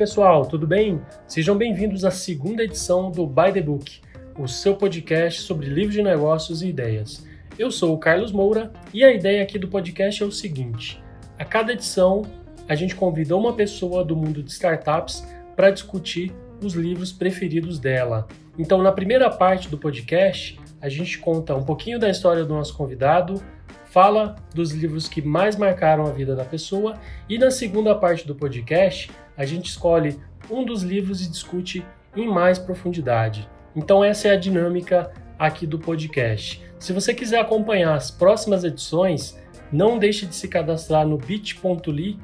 pessoal, tudo bem? Sejam bem-vindos à segunda edição do By the Book, o seu podcast sobre livros de negócios e ideias. Eu sou o Carlos Moura e a ideia aqui do podcast é o seguinte: a cada edição a gente convida uma pessoa do mundo de startups para discutir os livros preferidos dela. Então, na primeira parte do podcast, a gente conta um pouquinho da história do nosso convidado, fala dos livros que mais marcaram a vida da pessoa e na segunda parte do podcast a gente escolhe um dos livros e discute em mais profundidade. Então essa é a dinâmica aqui do podcast. Se você quiser acompanhar as próximas edições, não deixe de se cadastrar no bit.ly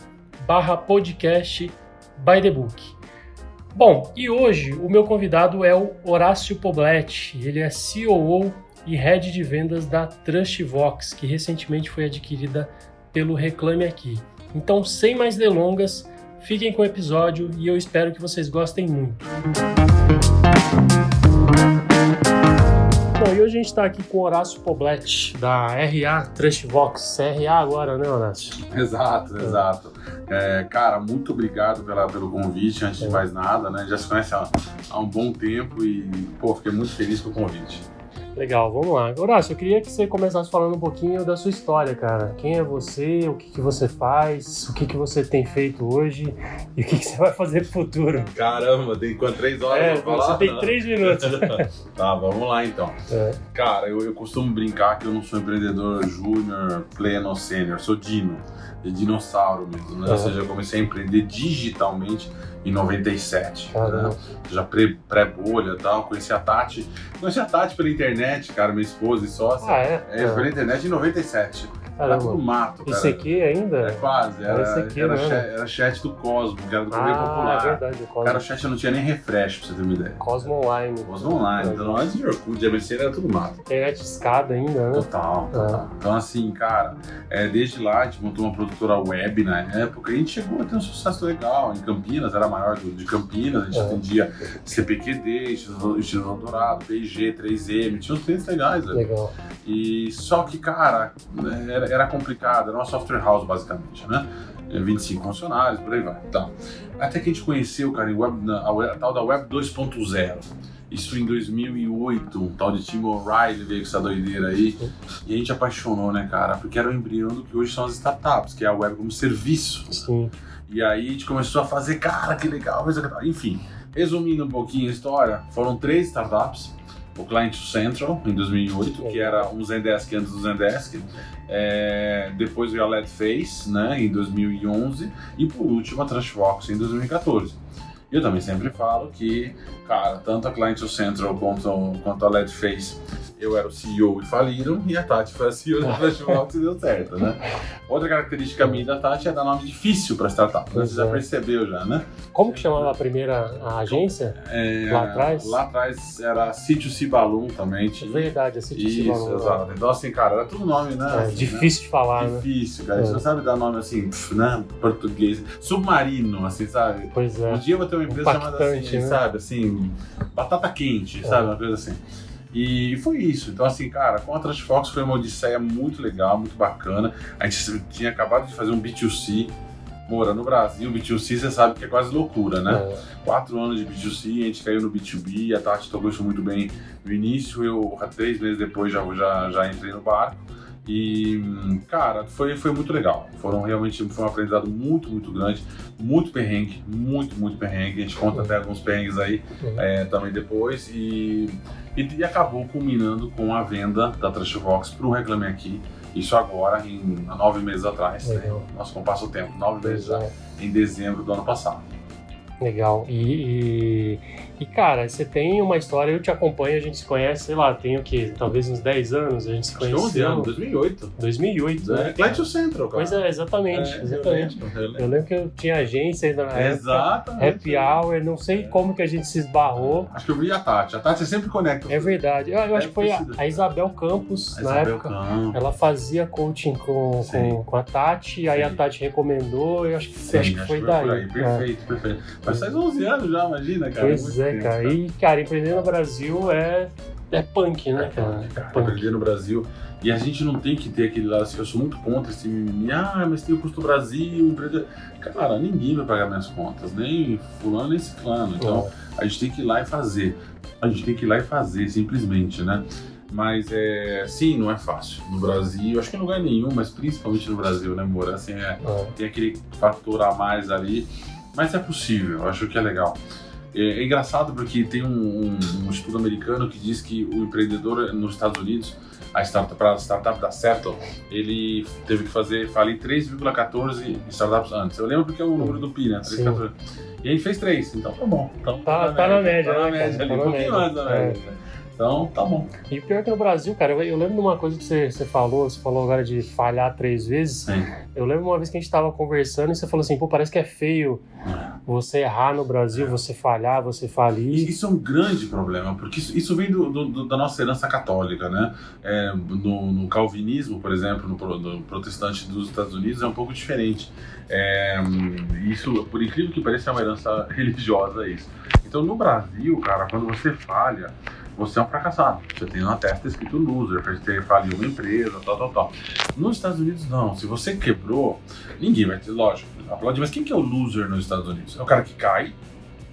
barra podcast by the book. Bom, e hoje o meu convidado é o Horácio Poblet. Ele é COO e head de vendas da Trustvox, que recentemente foi adquirida pelo Reclame Aqui. Então, sem mais delongas, fiquem com o episódio e eu espero que vocês gostem muito. Bom, e hoje a gente está aqui com o Horácio Poblet, da RA Trustvox. RA agora, né, Horácio? Exato, exato. É, cara, muito obrigado pela, pelo convite, antes de mais nada, né? Já se conhece há, há um bom tempo e, pô, fiquei muito feliz com o convite. Legal, vamos lá. Horácio, eu queria que você começasse falando um pouquinho da sua história, cara. Quem é você, o que, que você faz, o que, que você tem feito hoje e o que, que você vai fazer no futuro. Caramba, tem quanto? Três horas É, pra falar? você tem três minutos. tá, vamos lá então. É. Cara, eu, eu costumo brincar que eu não sou empreendedor júnior, pleno ou sênior, sou dino, de dinossauro mesmo, né? Uhum. Ou seja, eu comecei a empreender digitalmente em 97, Caramba. né? Já pré- pré-bolha e tal, conheci a Tati, conheci a Tati pela internet, cara, minha esposa e sócia. Ah, é? É, pela internet em 97. Era tudo Caramba. mato, cara. ICQ ainda? É quase, era, Era ICQ, era, né? chat, era chat do Cosmo, que era do Correio Ah, é Popular. verdade. o Cosmo, Cara, o chat não tinha nem refresh, pra você ter uma ideia. Cosmo Online. Cosmo Online, então antes de Orkut, de ABC era tudo mato. Internet escada ainda, né? Total, total. Então, assim, cara, é, desde lá a gente montou uma produtora web na época e a gente chegou a ter um sucesso legal. Em Campinas, era maior do- de Campinas, a gente É. atendia CPQD, Instituto Dourado, PG, 3M, tinha uns clientes legais, velho. Legal. E só que, cara, era, era complicado, era uma software house basicamente, né? É, 25 funcionários, por aí vai. Tá. Até que a gente conheceu, cara, web, a, web- a tal da Web 2.0. Isso em 2008, um tal de Tim O'Reilly veio com essa doideira aí. E a gente apaixonou, né, cara? Porque era o embrião do que hoje são as startups, que é a web como serviço. Sim. E aí a gente começou a fazer, cara, que legal, que tal. Enfim, resumindo um pouquinho a história, foram três startups. O Client Central, em 2008, que era um Zendesk antes do Zendesk. É, depois a LED Face, né, em 2011. E por último, a Trustbox, em 2014. Eu também sempre falo que, cara, tanto a Client Central quanto, quanto a LED Face, eu era o CEO e faliram, e a Tati foi a CEO da Trustbox e deu certo, né? Outra característica minha da Tati é dar nome difícil para startup. Você já Exato. percebeu já, né? Como que chamava a primeira a agência? É, Lá atrás? Lá atrás era Sítio Cibalum também. Tinha. Verdade, esse tipo Isso, exato. Então, assim, cara, era tudo nome, né? É, Assim, difícil de falar, né? né? Difícil, cara. A gente É. não sabe dar nome assim, né? Português. Submarino, assim, sabe? Pois é. Um dia eu vou ter uma empresa chamada assim, Impactante, né? sabe? Assim, batata quente, É. sabe? Uma coisa assim. E foi isso. Então, assim, cara, com a Trust Fox foi uma odisseia muito legal, muito bacana. A gente tinha acabado de fazer um B2C. Mora no Brasil, B2C você sabe que é quase loucura, né? É. Quatro anos de B2C, a gente caiu no B2B, a Tati tocou isso muito bem no início, eu três meses depois já, já, já entrei no barco. E, cara, foi, foi muito legal. Foram realmente foi um aprendizado muito, muito grande, muito perrengue, muito, muito perrengue. A gente conta até alguns perrengues aí Uhum. é, também depois. E, e, e acabou culminando com a venda da Trashbox para o Reclame Aqui. Isso agora, em há nove meses atrás. Né? Nossa, como passa o tempo, nove meses já, em dezembro do ano passado. Legal. E, e, e, cara, você tem uma história, eu te acompanho, a gente se conhece, sei lá, tem o quê? Talvez uns 10 anos, a gente se Acho que 11 conheceu. anos, 2008. 2008, É, né? Central, cara. Pois é, exatamente, É, exatamente. Eu lembro, eu lembro. Eu lembro que eu tinha agência ainda na época, happy hour, não sei como que a gente se esbarrou. Acho que eu vi a Tati. A Tati sempre conecta. É verdade. Eu, eu acho Deve que foi a, a Isabel Campos, A na Isabel época. Campos. Ela fazia coaching com, com, com a Tati, aí a. Tati recomendou, eu acho que, Sim, acho que foi por daí. aí. É. Perfeito, perfeito. Mas faz 11 anos já, imagina, cara. Pois é, tempo, cara. né? E, cara, empreender no Brasil é é punk, né, cara? É, cara, punk. Aprender no Brasil. E a gente não tem que ter aquele lado assim, eu sou muito contra esse mimimi, ah, mas tem o custo Brasil, empreendedor. Cara, ninguém vai pagar minhas contas, nem fulano, nem ciclano. Então, a gente tem que ir lá e fazer. A gente tem que ir lá e fazer, simplesmente, né? Mas é. Sim, não é fácil. No Brasil, acho que em lugar nenhum, mas principalmente no Brasil, né, amor? Assim, é, É. tem aquele fator a mais ali. Mas é possível, eu acho que é legal. É, é engraçado porque tem um, um- um estudo americano que diz que o empreendedor nos Estados Unidos, a startup, para a startup dar certo, ele teve que fazer, falir 3,14 startups antes. Eu lembro porque é o número do PI, né? 3,14. E aí fez 3, então tá bom. Então, Tá- tá na média, Tá na né, média cara? ali, Tá um na pouquinho média. antes da É. Então, tá bom. E pior que no Brasil, cara, eu, eu lembro de uma coisa que você, você falou, você falou agora de falhar três vezes. Sim. Eu lembro uma vez que a gente tava conversando e você falou assim, pô, parece que é feio você errar no Brasil, você falhar, você falir. Isso é um grande problema, porque isso, isso vem do, do- da nossa herança católica, né? É, no, no calvinismo, por exemplo, no, no protestante dos Estados Unidos é um pouco diferente. É, isso, por incrível que pareça, é uma herança religiosa isso. Então, no Brasil, cara, quando você falha, você é um fracassado. Você tem na testa escrito loser, você faliu uma empresa, tal, tal, tal. Nos Estados Unidos, não. Se você quebrou, ninguém vai ter, lógico, aplaudir. Mas quem que é o loser nos Estados Unidos? É o cara que cai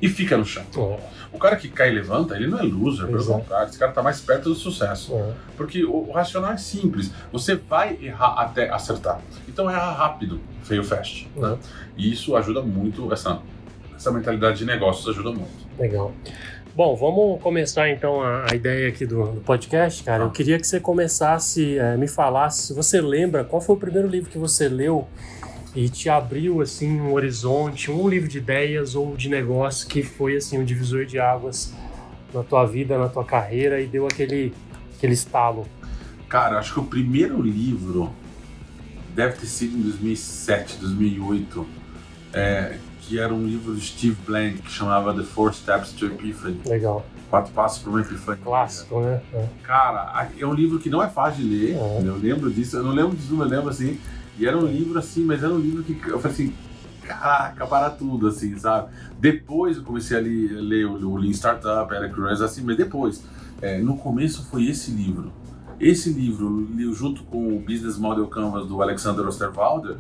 e fica no chão. É, O cara que cai e levanta, ele não é loser, pelo contrário, esse cara tá mais perto do sucesso. é. Porque o, o racional é simples, você vai errar até acertar. Então erra rápido, feio fast. Né? E isso ajuda muito, essa, essa mentalidade de negócios ajuda muito. Legal. Bom, vamos começar então a, a ideia aqui do, do podcast, cara. Eu Tá. queria que você começasse, eh, me falasse, se você lembra, qual foi o primeiro livro que você leu e te abriu assim um horizonte, um livro de ideias ou de negócio que foi assim um divisor de águas na tua vida, na tua carreira e deu aquele aquele estalo. Cara, acho que o primeiro livro deve ter sido em 2007, 2008, é, que era um livro do Steve Blank que chamava The Four Steps to Epiphany Legal. Quatro Passos para uma Epifania. Clássico, né? É. Cara, é um livro que não é fácil de ler, É. eu lembro disso, eu não lembro disso, mas lembro assim, e era um livro assim, mas era um livro que eu falei assim, caraca, para tudo, assim, sabe? Depois eu comecei a li- ler o, Lean Startup, Eric Ries, assim, mas depois, é, no começo foi esse livro. Esse livro, junto com o Business Model Canvas do Alexander Osterwalder,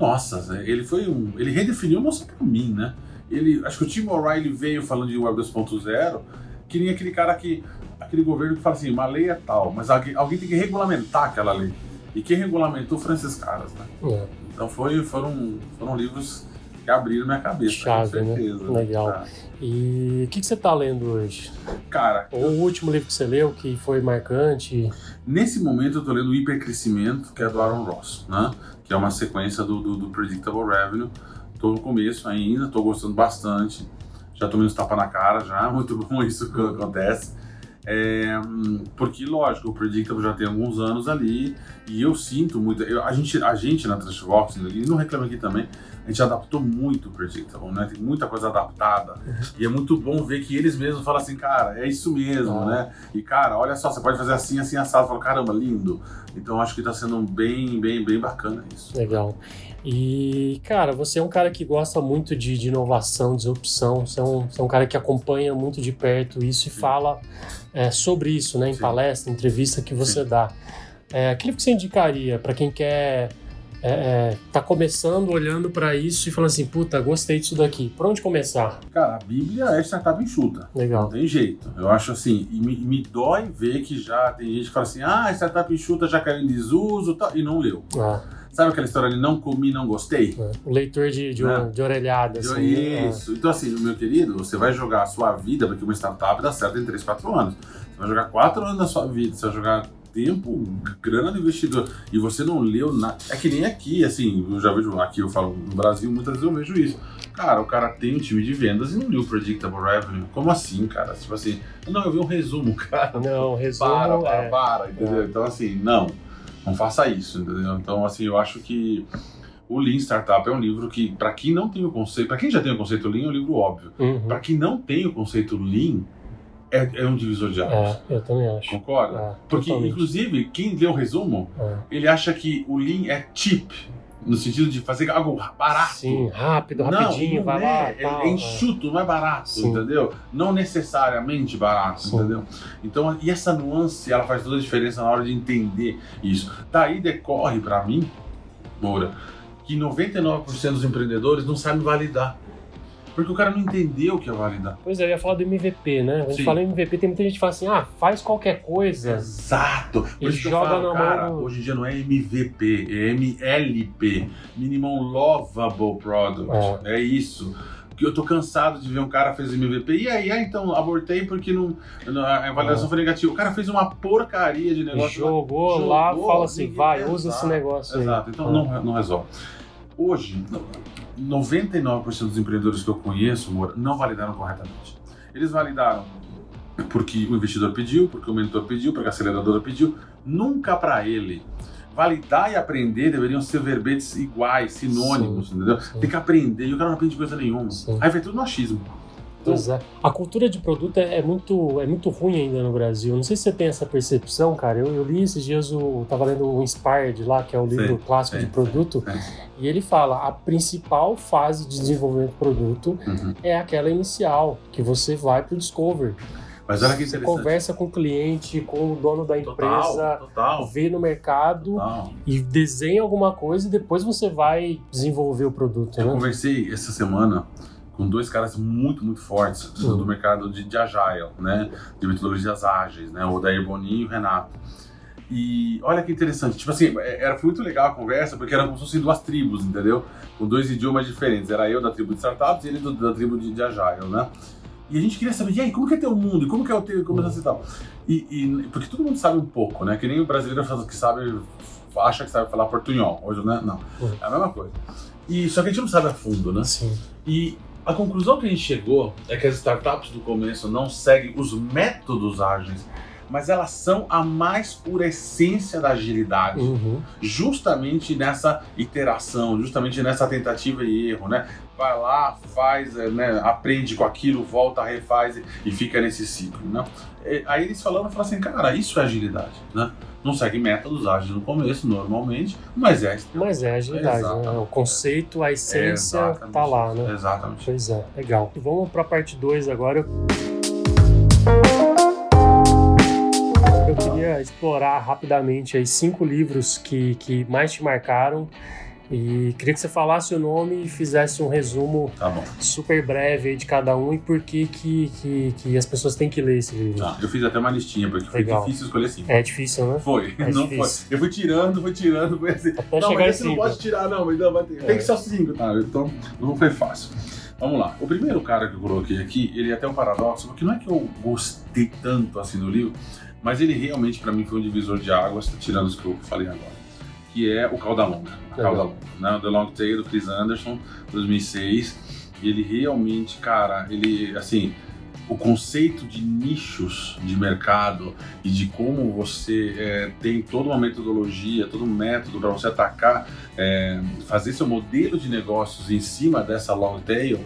nossa, ele foi um, ele redefiniu só para mim, né? Ele, acho que o Tim O'Reilly veio falando de Web 2.0, que nem aquele cara que aquele governo que fala assim, uma lei é tal, mas alguém, alguém tem que regulamentar aquela lei. E quem regulamentou foram esses caras, né? É. Então foi, foram, foram livros que abriram minha cabeça, Chave, com né? certeza. Legal. Ah, E o que, que você tá lendo hoje? Cara, Ou o último livro que você leu que foi marcante? nesse momento eu tô lendo o Hipercrescimento, que é do Aaron Ross, né? Que é uma sequência do, do, do Predictable Revenue. Tô no começo ainda, tô gostando bastante. Já tomei uns tapas na cara já, muito bom isso que acontece. É, porque, lógico, o Predictable já tem alguns anos ali e eu sinto muito. eu- a, gente, a gente na Trashbox, e não reclama aqui também, a gente adaptou muito o Predictable, né? Tem muita coisa adaptada e é muito bom ver que eles mesmos falam assim, cara, é isso mesmo, Ah. né? E, cara, olha só, você pode fazer assim, assim, assado. Fala, caramba, lindo. Então, acho que tá sendo bem, bem, bem bacana isso. Legal. E, cara, você é um cara que gosta muito de, de inovação, disrupção. Você é, um, você é um cara que acompanha muito de perto isso e Sim. fala é, sobre isso, né? Em Sim. palestra, entrevista que você Sim. dá. É, aquilo que você indicaria para quem quer é, é, tá começando, olhando para isso e falando assim, puta, gostei disso daqui. Por onde começar? Cara, a Bíblia é startup enxuta. Não Legal. tem jeito. Eu acho assim, e me, me dói ver que já tem gente que fala assim, ah, startup enxuta já caiu em desuso e tal, e não leu. Ah, Sabe aquela história de não comi, não gostei? é. O leitor de, de, Né? de orelhada, assim. né? Isso. Então, assim, meu querido, você vai jogar a sua vida, porque uma startup dá certo em 3, 4 anos. Você vai jogar 4 anos da sua vida, você vai jogar tempo, grana do investidor, e você não leu nada. É que nem aqui, assim, eu já vejo, aqui eu falo no Brasil, muitas vezes eu vejo isso. Cara, o cara tem um time de vendas e não leu o Predictable Revenue. Como assim, cara? Tipo assim, não, eu vi um resumo, cara. Não, resumo. Para, para, é, para, entendeu? Então, assim, não, não faça isso, entendeu? Então, assim, eu acho que o Lean Startup é um livro que, para quem não tem o conceito, para quem já tem o conceito Lean, é um livro óbvio. uhum. Para quem não tem o conceito Lean, é, é um divisor de águas. É, eu também acho. Concorda? É, Porque, totalmente. inclusive, quem lê o resumo, É. ele acha que o Lean é cheap. no sentido de fazer algo barato. Sim, rápido, Não, rapidinho, não vai é, lá. é, tal, é enxuto, não é barato, Sim. entendeu? Não necessariamente barato, Sim. entendeu? Então, e essa nuance, ela faz toda a diferença na hora de entender isso. Daí decorre pra mim, Moura, que 99% dos empreendedores não sabem validar. Porque o cara não entendeu o que é validar. Pois é, eu ia falar do MVP, né? A gente Sim. fala MVP, tem muita gente que fala assim, ah, faz qualquer coisa. Exato. Por isso que eu joga falo, na cara, mão hoje em dia não é MVP, é MLP, Minimum Lovable Product. É, isso. Que eu tô cansado de ver um cara fez MVP e aí, ah, então abortei porque não, a avaliação É. foi negativa. O cara fez uma porcaria de negócio. Jogou, lá, Jogou, fala assim, vai, usa Exato, esse negócio Exato, aí. então não, não resolve. Hoje, 99% dos empreendedores que eu conheço, não validaram corretamente. Eles validaram porque o investidor pediu, porque o mentor pediu, porque a aceleradora pediu, nunca para ele. Validar e aprender deveriam ser verbetes iguais, sinônimos, entendeu? sim. Tem que aprender e o cara não aprende coisa nenhuma. Sim. Aí vai tudo no achismo. Então, Pois é. A cultura de produto é, é muito, é muito ruim ainda no Brasil. Não sei se você tem essa percepção, cara. Eu, eu li esses dias, o, eu tava lendo o Inspired lá, que é o livro Sim, clássico sim, de produto, sim. e ele fala, a principal fase de desenvolvimento do produto Uhum. é aquela inicial, que você vai pro discover. Mas olha que interessante. conversa com o cliente, com o dono da empresa, Total, total. vê no mercado total. e desenha alguma coisa e depois você vai desenvolver o produto, Eu né? conversei essa semana com dois caras muito, muito fortes do, do mercado de, de Agile, né? De metodologias ágeis, né? O Dair Boninho e o Renato. E olha que interessante, tipo assim, é- era, foi muito legal a conversa, porque eram como se fossem duas tribos, entendeu? Com dois idiomas diferentes. Era eu da tribo de startups e ele do- da tribo de, de Agile, né? E a gente queria saber, e aí, como que é teu mundo? E como que é o teu, como é e tal? E, e- porque todo mundo sabe um pouco, né? Que nem o brasileiro que sabe, acha que sabe falar portunhol. Hoje, né? Não. Uhum. É a mesma coisa. E, só que a gente não sabe a fundo, né? Sim. E a conclusão que a gente chegou é que as startups do começo não seguem os métodos ágeis, mas elas são a mais pura essência da agilidade, Uhum. justamente nessa iteração, justamente nessa tentativa e erro, né? Vai lá, faz, é, né, aprende com aquilo, volta, refaz e- e fica nesse ciclo, né? E- Aí eles falando, falaram assim, cara, isso é agilidade, né? Não segue métodos ágeis no começo, normalmente, mas é Mas é agilidade, né? Exatamente. O conceito, a essência Exatamente. tá lá, né? Exatamente. Pois é, legal. Vamos para a parte 2 agora. Eu queria explorar rapidamente aí cinco livros que, que mais te marcaram e queria que você falasse o nome e fizesse um resumo Tá super breve de cada um e por que, que, que, que as pessoas têm que ler esse livro. Tá, eu fiz até uma listinha, porque foi Legal. difícil escolher cinco. É difícil, né? Foi, É não difícil. foi. Eu fui tirando, fui tirando, foi assim. Até não, mas esse não pode tirar, não, mas não, vai ter. É. Tem que ser os cinco, tá? Então, não foi fácil. Vamos lá. O primeiro cara que eu coloquei aqui, ele é até um paradoxo, porque não é que eu gostei tanto assim do livro, mas ele realmente para mim foi um divisor de águas, tirando os que eu falei agora. Que é o Cauda Longa. Legal. Cauda Longa, né? O The Long Tail do Chris Anderson, 2006. E ele realmente, cara, ele, assim, o conceito de nichos de mercado e de como você é, tem toda uma metodologia, todo um método para você atacar, é, fazer seu modelo de negócios em cima dessa long tail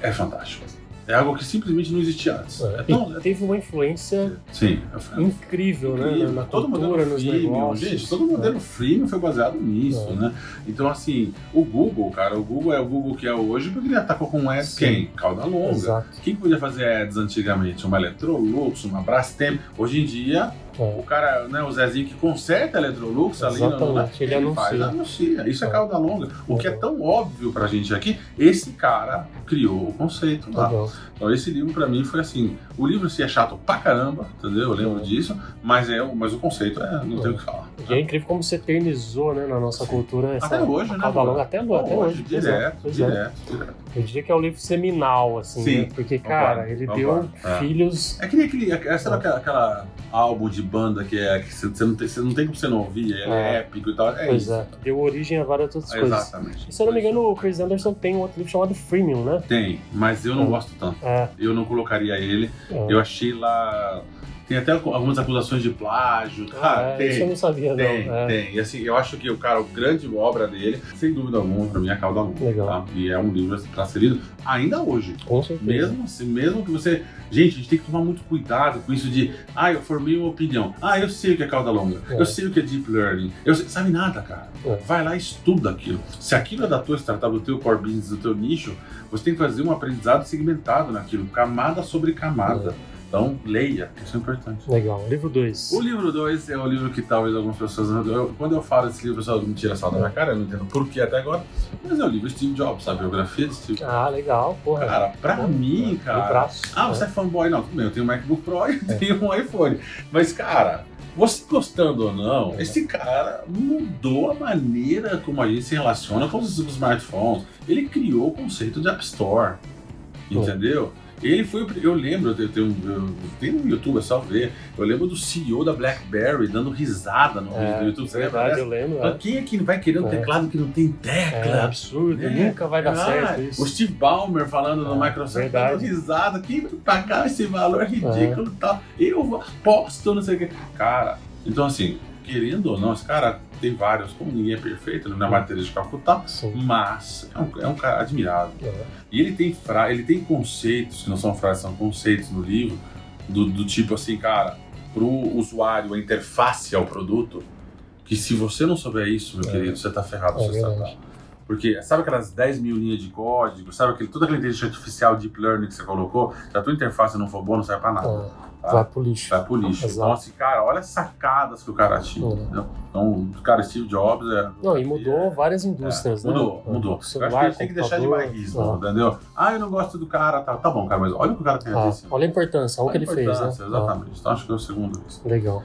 é fantástico. É algo que simplesmente não existia antes. É tão- E teve uma influência sim, é incrível, né? incrível. Na, na todo cultura, modelo nos freemium, negócios. gente, todo modelo freemium foi baseado nisso, É. né? Então, assim, o Google, cara, o Google é o Google que é hoje porque ele atacou com ads Sim. quem? Cauda longa. Exato. Quem podia fazer ads antigamente? Uma Electrolux, uma Brastemp. Hoje em dia, É. o cara, né, o Zezinho que conserta a Electrolux ali, não, não, Exatamente, ele faz, anuncia. anuncia. Isso é É. cauda longa. O que é tão óbvio pra gente aqui, esse cara criou o conceito lá. Legal. Então esse livro pra mim foi assim, o livro se é chato pra caramba, entendeu? Eu lembro disso, mas é, mas o conceito é, não tem o que falar. E é incrível como você eternizou né, na nossa cultura essa Até hoje, né? longa, até, até hoje. pois é, direto, pois é. direto, direto. Eu diria que é o livro seminal, assim, Sim, né? Porque, cara, concordo, ele concordo. deu É. filhos. É que nem aquele, é, sabe aquela, aquela álbum de banda que é que você, não tem, você não tem como você não ouvir, ele é, É. épico e tal. É pois isso. é, deu origem a várias outras coisas. Exatamente. E se eu não me engano, o Chris Anderson tem um outro livro chamado Freemium, né? Tem, mas eu não É. gosto tanto. Eu não colocaria ele. Eu achei lá Tem até algumas acusações de plágio. Cara, Ah, tem. isso eu não sabia, Tem, não. É. tem. E assim, eu acho que o cara, o grande obra dele, sem dúvida alguma, pra mim é a Cauda Longa. Legal. Tá? E é um livro pra ser lido ainda hoje. Com certeza. Mesmo assim, mesmo que você. Gente, a gente tem que tomar muito cuidado com isso de. Ah, eu formei uma opinião. Ah, eu sei o que é cauda longa. É. Eu sei o que é deep learning. Eu sei, sabe nada, cara. É. Vai lá e estuda aquilo. Se aquilo é da tua startup, do teu core business, do teu nicho, você tem que fazer um aprendizado segmentado naquilo, camada sobre camada. Então, leia, isso é importante. Legal. Livro 2. O livro 2 é o livro que talvez algumas pessoas. eu- quando eu falo desse livro, pessoal me tira sal da minha cara, eu não entendo por que até agora. Mas é o livro Steve Jobs? A biografia de Steve Jobs. Ah, legal. Porra. Cara, pra Pô, mim, cara. Ah, você é fanboy? Não, tudo bem, eu tenho um MacBook Pro e eu tenho um iPhone. Mas, cara, você gostando ou não, É. esse cara mudou a maneira como a gente se relaciona com os smartphones. Ele criou o conceito de App Store. Entendeu? Ele foi. Eu lembro, eu tenho, eu tenho no YouTube, é só ver. Eu lembro do CEO da BlackBerry dando risada no É, do YouTube. Você verdade, eu lembro. Mas É, Quem é que vai querer um É. teclado que não tem tecla? é absurdo. né? Nunca vai dar Ah, certo isso. O Steve Ballmer falando no É, Microsoft, verdade. dando risada, quem vai pagar esse valor ridículo e tal? Eu aposto, não sei o que. Cara, então assim, querendo ou não, esse cara tem vários, como ninguém é perfeito, não é matéria de Calcutá, Sim. mas é um, é um cara admirável. É. E ele tem, fra ele tem conceitos, que não são frases, são conceitos no livro, do, do tipo assim, cara, pro usuário, a interface ao produto, que se você não souber isso, meu É. querido, você tá ferrado É verdade. startup. Porque sabe aquelas 10 mil linhas de código, sabe aquele, toda aquela inteligência artificial, deep learning que você colocou, se a tua interface não for boa, não serve pra nada. É, Tá? Vai pro lixo. Vai pro lixo. Exato. Então, assim, cara, olha as sacadas que o cara tinha. É. Então, cara, Steve Jobs é. Não, e mudou várias indústrias, É, né? mudou, mudou. Eu Celular, acho que a gente tem que deixar de bairrismo, ah. entendeu? Ah, eu não gosto do cara, tá, tá bom, cara, mas olha o que o cara tem Ah, olha a importância, olha o que ele fez, né? Exatamente. Então acho que é o segundo isso. Ah, legal.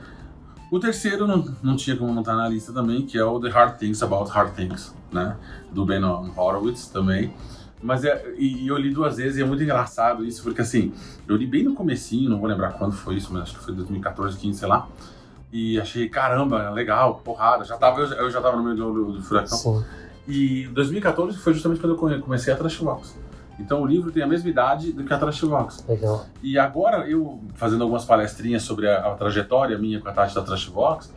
O terceiro não, não tinha como não estar na lista também, que é o The Hard Things About Hard Things, né? Do Ben Horowitz também. Mas é, e, e eu li duas vezes e é muito engraçado isso, porque assim, eu li bem no comecinho, não vou lembrar quando foi isso, mas acho que foi 2014, 15, sei lá. E achei, caramba, legal, porrada. Já tava, eu, já- eu já tava no meio do, do, do furacão. Sim. E 2014 foi justamente quando eu come- comecei a Trashbox. Então o livro tem a mesma idade do que a Trashbox. Legal. E agora, eu fazendo algumas palestrinhas sobre a, a trajetória minha com a Tati da Trashbox,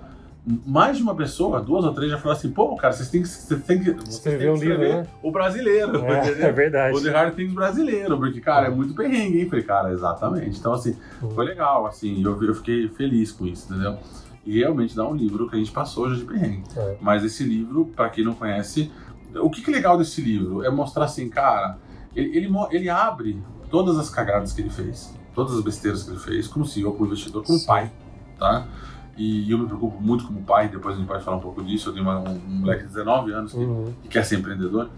mais de uma pessoa, duas ou três, já falaram assim: pô, cara, vocês têm que, vocês têm que, vocês Escrever têm que um livro, né? o brasileiro, É, é verdade. O The Hard Things brasileiro, porque, cara, é muito perrengue, hein? Falei, cara, exatamente. Então, assim, foi legal, assim, eu, eu fiquei feliz com isso, entendeu? E realmente dá um livro que a gente passou hoje de perrengue. É. Mas esse livro, pra quem não conhece, o que, que é legal desse livro? É mostrar assim, cara, ele, ele, ele abre todas as cagadas que ele fez, todas as besteiras que ele fez, como CEO, como investidor, como pai, tá? E eu me preocupo muito como pai, depois a gente pode falar um pouco disso. Eu tenho uma- um, um moleque de 19 anos que, Uhum. que quer ser empreendedor.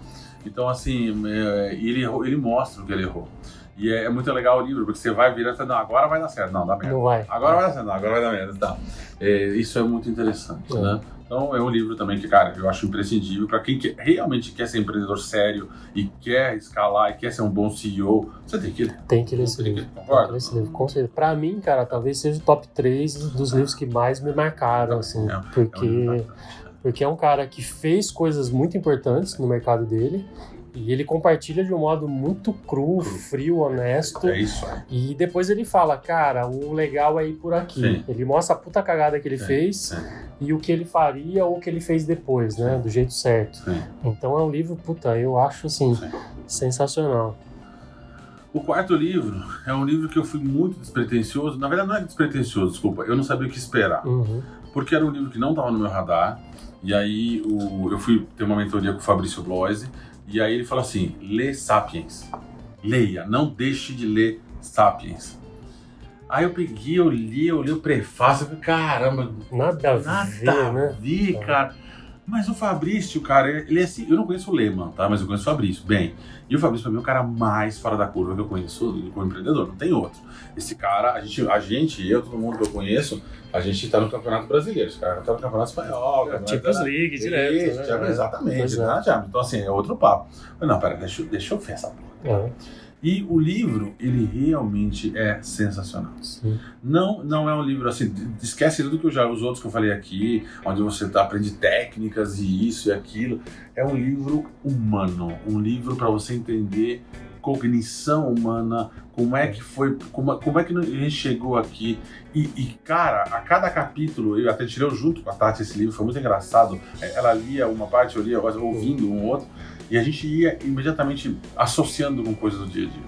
Então, assim, é, ele, errou- ele mostra o que ele errou. E é, é muito legal o livro, porque você vai virar e fala, não, agora vai dar certo. Não, dá merda. Não vai. Agora vai dar certo, não, agora vai dar merda. Tá. É, isso é muito interessante, É. né? Então é um livro também que, cara, eu acho imprescindível para quem quer- realmente quer ser empreendedor sério e quer escalar e quer ser um bom CEO. Você tem que ler. Tem que ler esse livro. Tem que ler esse livro, com certeza. Pra mim, cara, talvez seja o top 3 dos livros que mais me marcaram, assim. É, é um porque, porque é um cara que fez coisas muito importantes no mercado dele. E ele compartilha de um modo muito cru, frio, honesto. É isso. E depois ele fala, cara, o legal é ir por aqui. Sim. Ele mostra a puta cagada que ele Sim, fez sim. e o que ele faria ou o que ele fez depois, né? Do jeito certo. Então é um livro, puta, eu acho assim, Sim. sensacional. O quarto livro é um livro que eu fui muito despretensioso. Na verdade, não é despretensioso, desculpa. Eu não sabia o que esperar. Uhum. Porque era um livro que não estava no meu radar. E aí o, eu fui ter uma mentoria com o Fabrício Bloise. E aí ele falou assim: lê Sapiens. Leia, não deixe de ler Sapiens. Aí eu peguei, eu li, eu li o prefácio, eu falei, caramba, Nada a nada ver, a né? ver, cara. Mas o Fabrício, cara, ele é assim, eu não conheço o Lehman, tá? Mas eu conheço o Fabrício, bem. E o Fabrício, pra mim, é o cara mais fora da curva que eu conheço como empreendedor, não tem outro. Esse cara, a gente, a gente, eu, todo mundo que eu conheço, a gente tá no Campeonato Brasileiro, esse cara tá no Campeonato Espanhol. Campeonato- Champions League, direto. Isso, né? Champions, exatamente, é. né? Então, assim, é outro papo. Mas não, pera, deixa, eu- deixa eu ver essa porra. É, E o livro, ele realmente é sensacional. sim. Não, não é um livro assim, esquece tudo que eu já, os outros que eu falei aqui, onde você tá, aprende técnicas e isso e aquilo. É um livro humano, um livro para você entender cognição humana, como é que foi, como, como é que a gente chegou aqui. E, e, cara, a cada capítulo, eu até tirei junto com a Tati esse livro, foi muito engraçado. É, ela lia uma parte, eu lia, ouvindo um outro, e a gente ia imediatamente associando com coisas do dia a dia.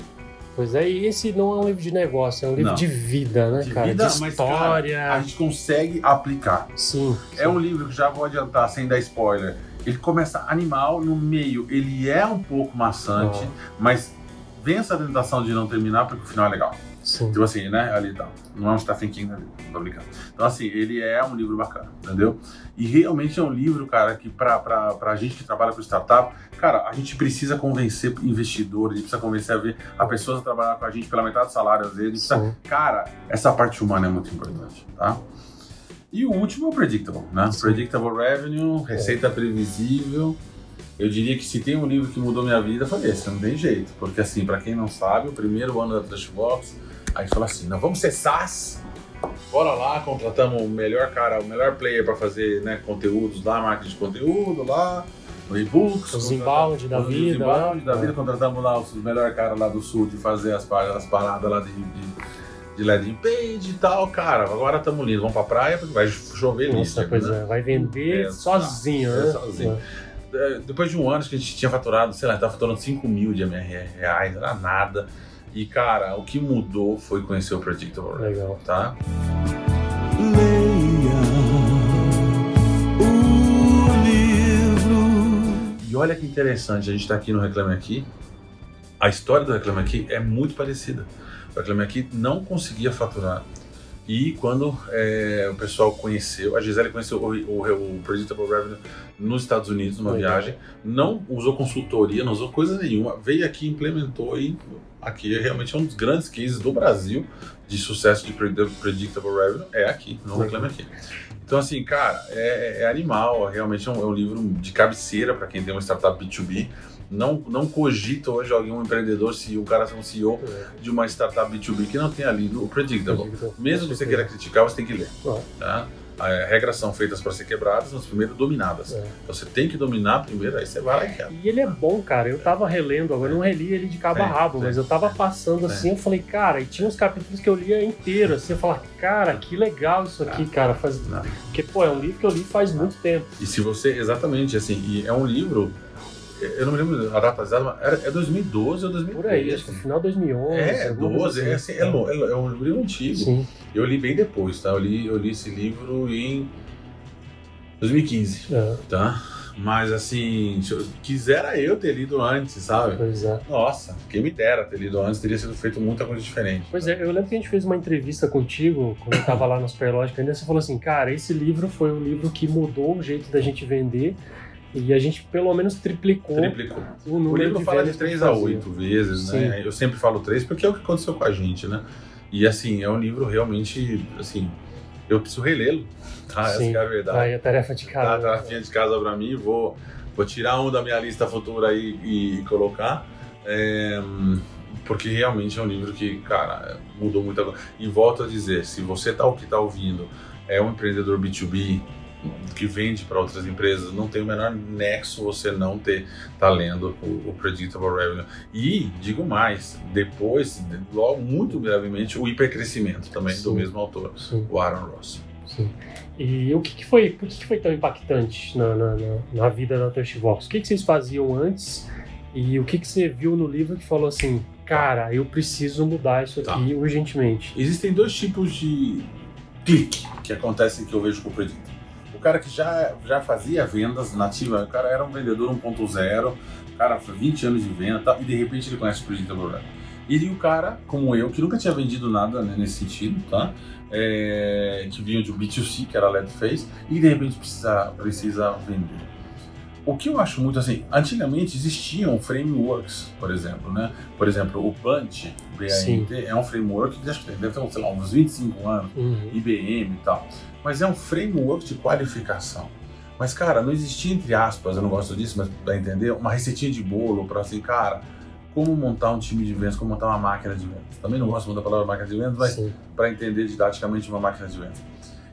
Pois é, e esse não é um livro de negócio, é um livro Não. de vida, né, De cara? vida, de mas, história. cara, a gente consegue aplicar. Sim. É sim. um livro que já vou adiantar sem dar spoiler. Ele começa animal, no meio ele é um pouco maçante, mas vence a tentação de não terminar porque o final é legal. Sim. Tipo assim, né? Ali tá. Não é um Stephen King ali, não tô brincando. Então, assim, ele é um livro bacana, entendeu? E realmente é um livro, cara, que pra, pra, pra gente que trabalha com startup, cara, a gente precisa convencer investidor, a gente precisa convencer a ver a pessoa a trabalhar com a gente pela metade do salário, às vezes. Precisa-. Cara, essa parte humana é muito importante, tá? E o último é o Predictable, né? Sim. Predictable Revenue, receita previsível. Eu diria que se tem um livro que mudou minha vida foi esse, não tem jeito. Porque assim, pra quem não sabe, o primeiro ano da Trashbox, a gente falou assim, não, vamos ser SaaS, bora lá, contratamos o melhor cara, o melhor player pra fazer né, conteúdos lá, marketing de conteúdo lá, no e-books. Os inbound da os vida. inbound da né? vida, contratamos lá os melhores caras lá do sul de fazer as, par- as paradas lá de, de, de landing page e tal. Cara, agora estamos lindos, vamos pra praia porque vai chover Nossa, né? é, vai vender É, sozinho, é, né? sozinho. É, Depois de um ano, acho que a gente tinha faturado, sei lá, a gente tava faturando 5 mil de MR reais, era nada. E, cara, o que mudou foi conhecer o Predictable Revenue, Legal. tá? Leia o livro. E olha que interessante, a gente está aqui no Reclame Aqui. A história do Reclame Aqui é muito parecida. O Reclame Aqui não conseguia faturar. E quando é, o pessoal conheceu, a Gisele conheceu o, o, o Predictable Revenue nos Estados Unidos, numa viagem, não usou consultoria, não usou coisa nenhuma, veio aqui, implementou e aqui realmente é um dos grandes cases do Brasil de sucesso de Predict- Predictable Revenue, é aqui, no Reclame Aqui. Então, assim, cara, é, é animal, realmente é um, é um livro de cabeceira para quem tem uma startup B2B. Não, não cogita hoje algum empreendedor, se o cara ser um CEO É. de uma startup B2B que não tenha lido o Predictable. Mesmo que você queira criticar, você tem que ler. Ah. Tá? As regras são feitas para ser quebradas, mas primeiro dominadas. É. Então você tem que dominar primeiro, aí você vai lá e quebra. E ele é bom, cara. Eu tava relendo, agora eu não reli ele de cabo a É, rabo, é, mas eu tava passando assim, eu falei, cara, e tinha uns capítulos que eu lia inteiro, assim, eu falava, cara, que legal isso aqui, cara. Faz... Porque, pô, é um livro que eu li faz muito tempo. E se você, exatamente, assim, e é um livro, eu não me lembro a data exata, mas era- é 2012 ou 2013. Por aí, acho que no final de 2011. É, alguma coisa 12, é, assim, é, lo- é lo- é um livro antigo. Sim, Eu li bem depois, tá? Eu li, eu li esse livro em 2015, é, tá? Mas assim, eu, quisera eu ter lido antes, sabe? pois é. Nossa, quem me dera ter lido antes, teria sido feito muita coisa diferente. Pois é, eu lembro que a gente fez uma entrevista contigo, quando eu tava lá no Superlógica, ainda você falou assim, cara, esse livro foi o livro que mudou o jeito da gente vender e a gente pelo menos triplicou Triplicou. o O número livro de fala de vendas que 3 fazia. a 8 vezes, né? Eu sempre falo 3 porque é o que aconteceu com a gente, né? E assim, é um livro realmente, assim, eu preciso relê-lo, tá? Essa Sim. que é a verdade. Aí a tarefa de casa. tá tarefinha de casa pra mim, vou, vou tirar um da minha lista futura aí e, colocar. É, porque realmente é um livro que, cara, mudou muita coisa. E volto a dizer, se você tá, o que tá ouvindo é um empreendedor B2B que vende para outras empresas, não tem o menor nexo você não ter tá lendo o, o Predictable Revenue. E, digo mais, depois, logo, muito brevemente, o hipercrescimento também do Sim. mesmo autor, Sim, o Aaron Ross. sim. E o que, que foi, por que, que foi tão impactante na, na, na, na vida da Touchbox? O que, que vocês faziam antes e o que, que você viu no livro que falou assim, cara, eu preciso mudar isso Tá. aqui urgentemente? Existem dois tipos de clique que acontecem que eu vejo com o Predictor. Cara que já, já fazia vendas nativas, o cara era um vendedor 1.0, o cara foi 20 anos de venda e tal, e de repente ele conhece o Predictable Revenue. E o cara, como eu, que nunca tinha vendido nada né, nesse sentido, tá? É, que vinha de um B2C, que era a Led Face, e de repente precisa, precisa vender. O que eu acho muito assim, antigamente existiam frameworks, por exemplo, né? Por exemplo, o Bunch. BANT, é um framework que acho que deve ter, sei lá, uns 25 anos, Uhum. IBM e tal. Mas é um framework de qualificação. Mas, cara, não existia, entre aspas, eu não gosto disso, mas pra entender, uma receitinha de bolo para assim, cara, como montar um time de vendas, como montar uma máquina de vendas. Também não gosto muito da palavra máquina de vendas, mas para entender didaticamente uma máquina de vendas.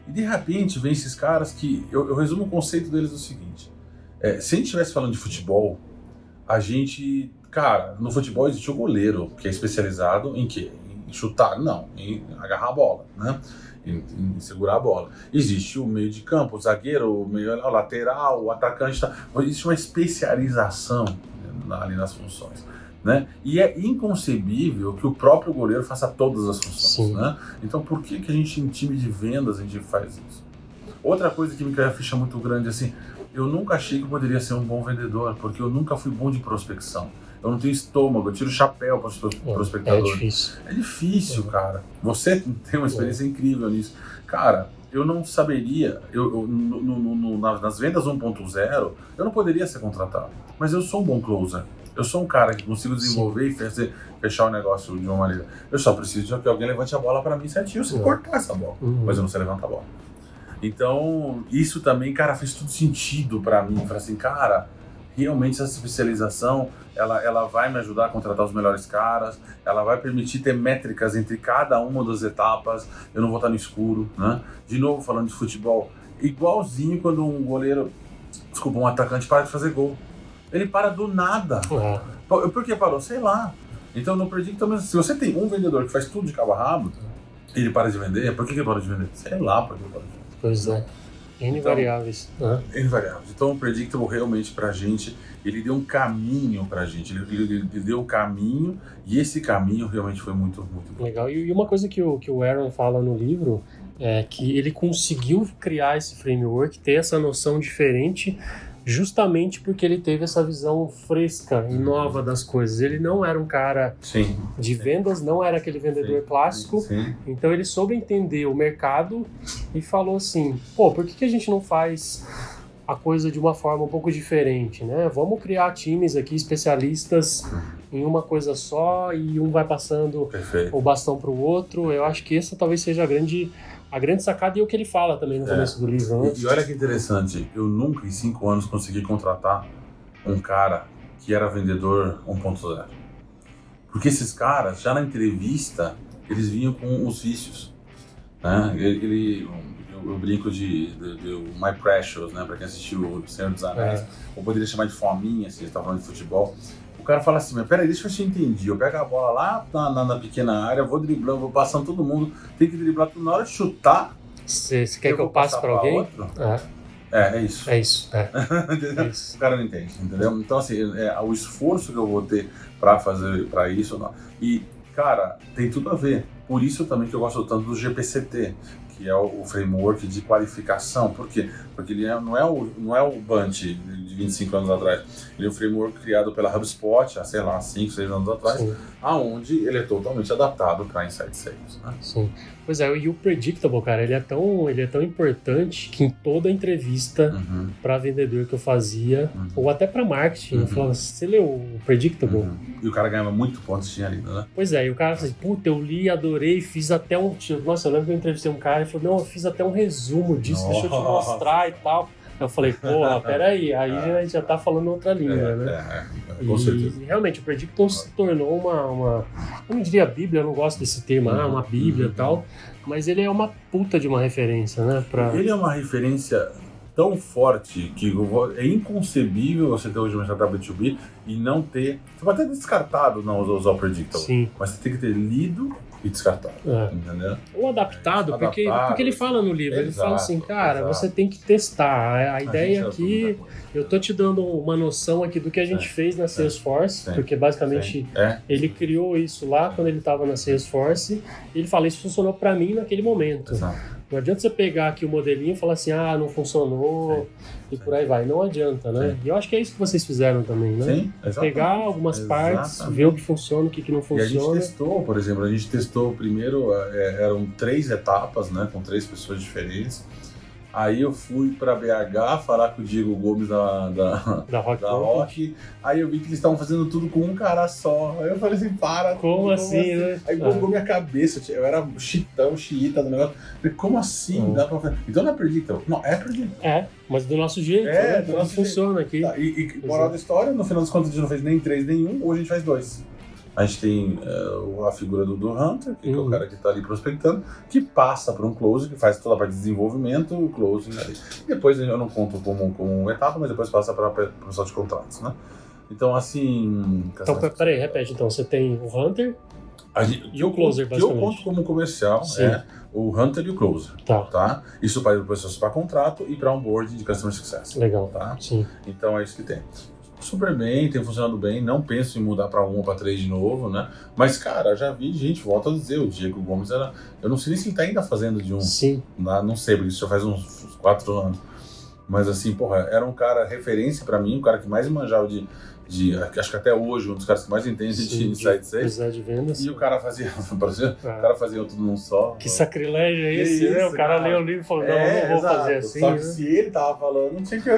E de repente vem esses caras que eu, eu resumo o conceito deles no seguinte: é, se a gente estivesse falando de futebol, a gente Cara, no futebol existe o goleiro, que é especializado em quê? Em chutar? Não, em agarrar a bola, né? Em, em segurar a bola. Existe o meio de campo, o zagueiro, o, meio, o lateral, o atacante. Tá? Existe uma especialização né, ali nas funções. Né? E é inconcebível que o próprio goleiro faça todas as funções. Né? Então, por que, que a gente, em time de vendas, a gente faz isso? Outra coisa que me caiu a ficha muito grande, assim, eu nunca achei que eu poderia ser um bom vendedor, porque eu nunca fui bom de prospecção. Eu não tenho estômago, eu tiro o chapéu para os pros- É. É difícil. É difícil, cara. Você tem uma experiência incrível nisso. Cara, eu não saberia, eu, eu- no- no- no- nas, vendas 1.0, eu não poderia ser contratado. Mas eu sou um bom closer. Eu sou um cara que consigo desenvolver e fazer, fechar o negócio de uma maneira. Eu só preciso que alguém levante a bola para mim certinho, sem É. cortar essa bola. Uhum. Mas eu não sei levantar a bola. Então, isso também, cara, fez tudo sentido para mim. Falei assim, cara, realmente essa especialização, ela, ela vai me ajudar a contratar os melhores caras, ela vai permitir ter métricas entre cada uma das etapas, eu não vou estar no escuro, né? De novo, falando de futebol, igualzinho quando um goleiro, desculpa, um atacante para de fazer gol. Ele para do nada. É. Por por que parou? Sei lá. Então no Predictor, mesmo, se você tem um vendedor que faz tudo de cabo a rabo, ele para de vender, por que ele parou de vender? Sei lá por que ele parou de vender. Pois é. N Então- variáveis. né? É invariável. Então o Predictable realmente pra gente, ele deu um caminho pra gente, ele, ele- ele deu um caminho e esse caminho realmente foi muito, muito bom. Legal. E uma coisa que o, que o Aaron fala no livro é que ele conseguiu criar esse framework, ter essa noção diferente, justamente porque ele teve essa visão fresca e nova das coisas. Ele não era um cara Sim. de vendas, não era aquele vendedor Sim. clássico. Sim. Então ele soube entender o mercado e falou assim: pô, por que, que a gente não faz a coisa de uma forma um pouco diferente, né? Vamos criar times aqui especialistas em uma coisa só e um vai passando Perfeito. o bastão para o outro. Eu acho que essa talvez seja a grande, a grande sacada e é o que ele fala também no É. começo do livro. Né? E, e olha que interessante, eu nunca em cinco anos consegui contratar um cara que era vendedor 1.0. Porque esses caras, já na entrevista, eles vinham com os vícios. Né? Ele, ele- eu, brinco de, de, de My Precious, né? Pra quem assistiu O Senhor dos Anéis. É. Ou poderia chamar de Fominha, se ele tá falando de futebol. O cara fala assim, mas peraí, deixa eu te entender. Eu pego a bola lá na, na- na pequena área, vou driblando, vou passando todo mundo. Tem que driblar tudo. Na hora de chutar, Você quer que eu passe para pra alguém? outro. É, É, é isso. é isso. É, é isso. o cara não entende, entendeu? Então, assim, é, o esforço que eu vou ter pra fazer para isso. Não. E, cara, tem tudo a ver. Por isso também que eu gosto tanto do GPCT, que é o, framework de qualificação. Por quê? Porque ele é- não, é o, não é o Bunch de 25 anos atrás. Ele é um framework criado pela HubSpot há, sei lá, 5, 6 anos atrás, Sim. Aonde ele é totalmente adaptado para Insight Sales. Né? Sim. Pois é, e o predictable, cara, ele é tão, ele é tão importante que em toda entrevista Uhum, para vendedor que eu fazia, Uhum. ou até para marketing, eu Uhum. falava, você leu o predictable? uhum. E o cara ganhava muito pontos tinha lido, né? Pois é, e o cara falou assim, puta, eu li, adorei, fiz até um. Nossa, eu lembro que eu entrevistei um cara e falou, não, eu fiz até um resumo disso, deixa eu te Nossa. mostrar e tal. Eu falei, porra, peraí, aí a gente já tá falando outra língua, né? é, é, com E, certeza. e realmente, o Predictor se tornou uma, uma. Eu não diria Bíblia, eu não gosto desse termo, ah, uma Bíblia e Uhum. tal. Mas ele é uma puta de uma referência, né? Pra... Ele é uma referência tão forte que é inconcebível você ter hoje uma startup B2B e não ter. Você pode ter descartado não usar o Predictable, Sim. mas você tem que ter lido e descartado. É. Entendeu? Ou adaptado, porque, Adaptado. porque ele fala no livro, ele Exato, fala assim, cara, exato. você tem que testar. A, a ideia é aqui, eu tô te dando uma noção aqui do que a gente É. fez na Salesforce, Sim. porque basicamente É, ele criou isso lá quando ele estava na Salesforce, e ele fala, isso funcionou para mim naquele momento. exato. Não adianta você pegar aqui o modelinho e falar assim, ah, não funcionou, e por aí vai. Não adianta, né? Sim. E eu acho que é isso que vocês fizeram também, né? Sim, exatamente. Pegar algumas partes, Exatamente. ver o que funciona, o que, não E a gente funciona. testou, por exemplo, a gente testou primeiro, é, eram três etapas, né, com três pessoas diferentes. Aí eu fui para BH falar com o Diego Gomes da, da, Da Rock da. Rock. Aí eu vi que eles estavam fazendo tudo com um cara só. Aí eu falei assim, para. Como assim, né? Aí Ah. bugou minha cabeça. Eu era chitão, xiita do negócio. Falei, como assim? Hum. Dá pra fazer? Então não é predictable. Não, é predictable. É, mas do nosso jeito, É, né? do Como nosso funciona aqui. Tá, e, e moral da história, no final das contas a gente não fez nem três, nem um, hoje a gente faz dois. A gente tem eh, a figura do, do Hunter, que é o Uhum. cara que está ali prospectando, que passa por um close, que faz toda a parte de desenvolvimento, o closing ali. E depois eu não conto como, como etapa, mas depois passa para o pessoal de contratos, né? Então, assim. Então, pe- peraí, repete. Então, você tem o Hunter, gente- E o closer, que eu basicamente. conto como comercial Sim. é o Hunter e o Closer, tá, tá? Isso para pessoas para contrato e para onboard de Customer Success, legal. tá? Sim, Então é isso que tem. Super bem, tem funcionado bem. Não penso em mudar para um ou para três de novo, né? Mas, cara, já vi gente, volta a dizer, o Diego Gomes era. Eu não sei nem se ele tá ainda fazendo de um. sim, Lá, não sei, porque isso já faz uns quatro anos. Mas assim, porra, era um cara referência pra mim, um cara que mais manjava de. de acho que até hoje, um dos caras que mais entende de sim, Inside Sales. precisar de vendas. E o cara fazia. parecia- Ah, o cara fazia tudo num só. Que sacrilégio é esse, né? O isso, cara cara. leu o livro e falou, não, É, não vou exato. fazer assim. Só que né? se ele tava falando, tinha que.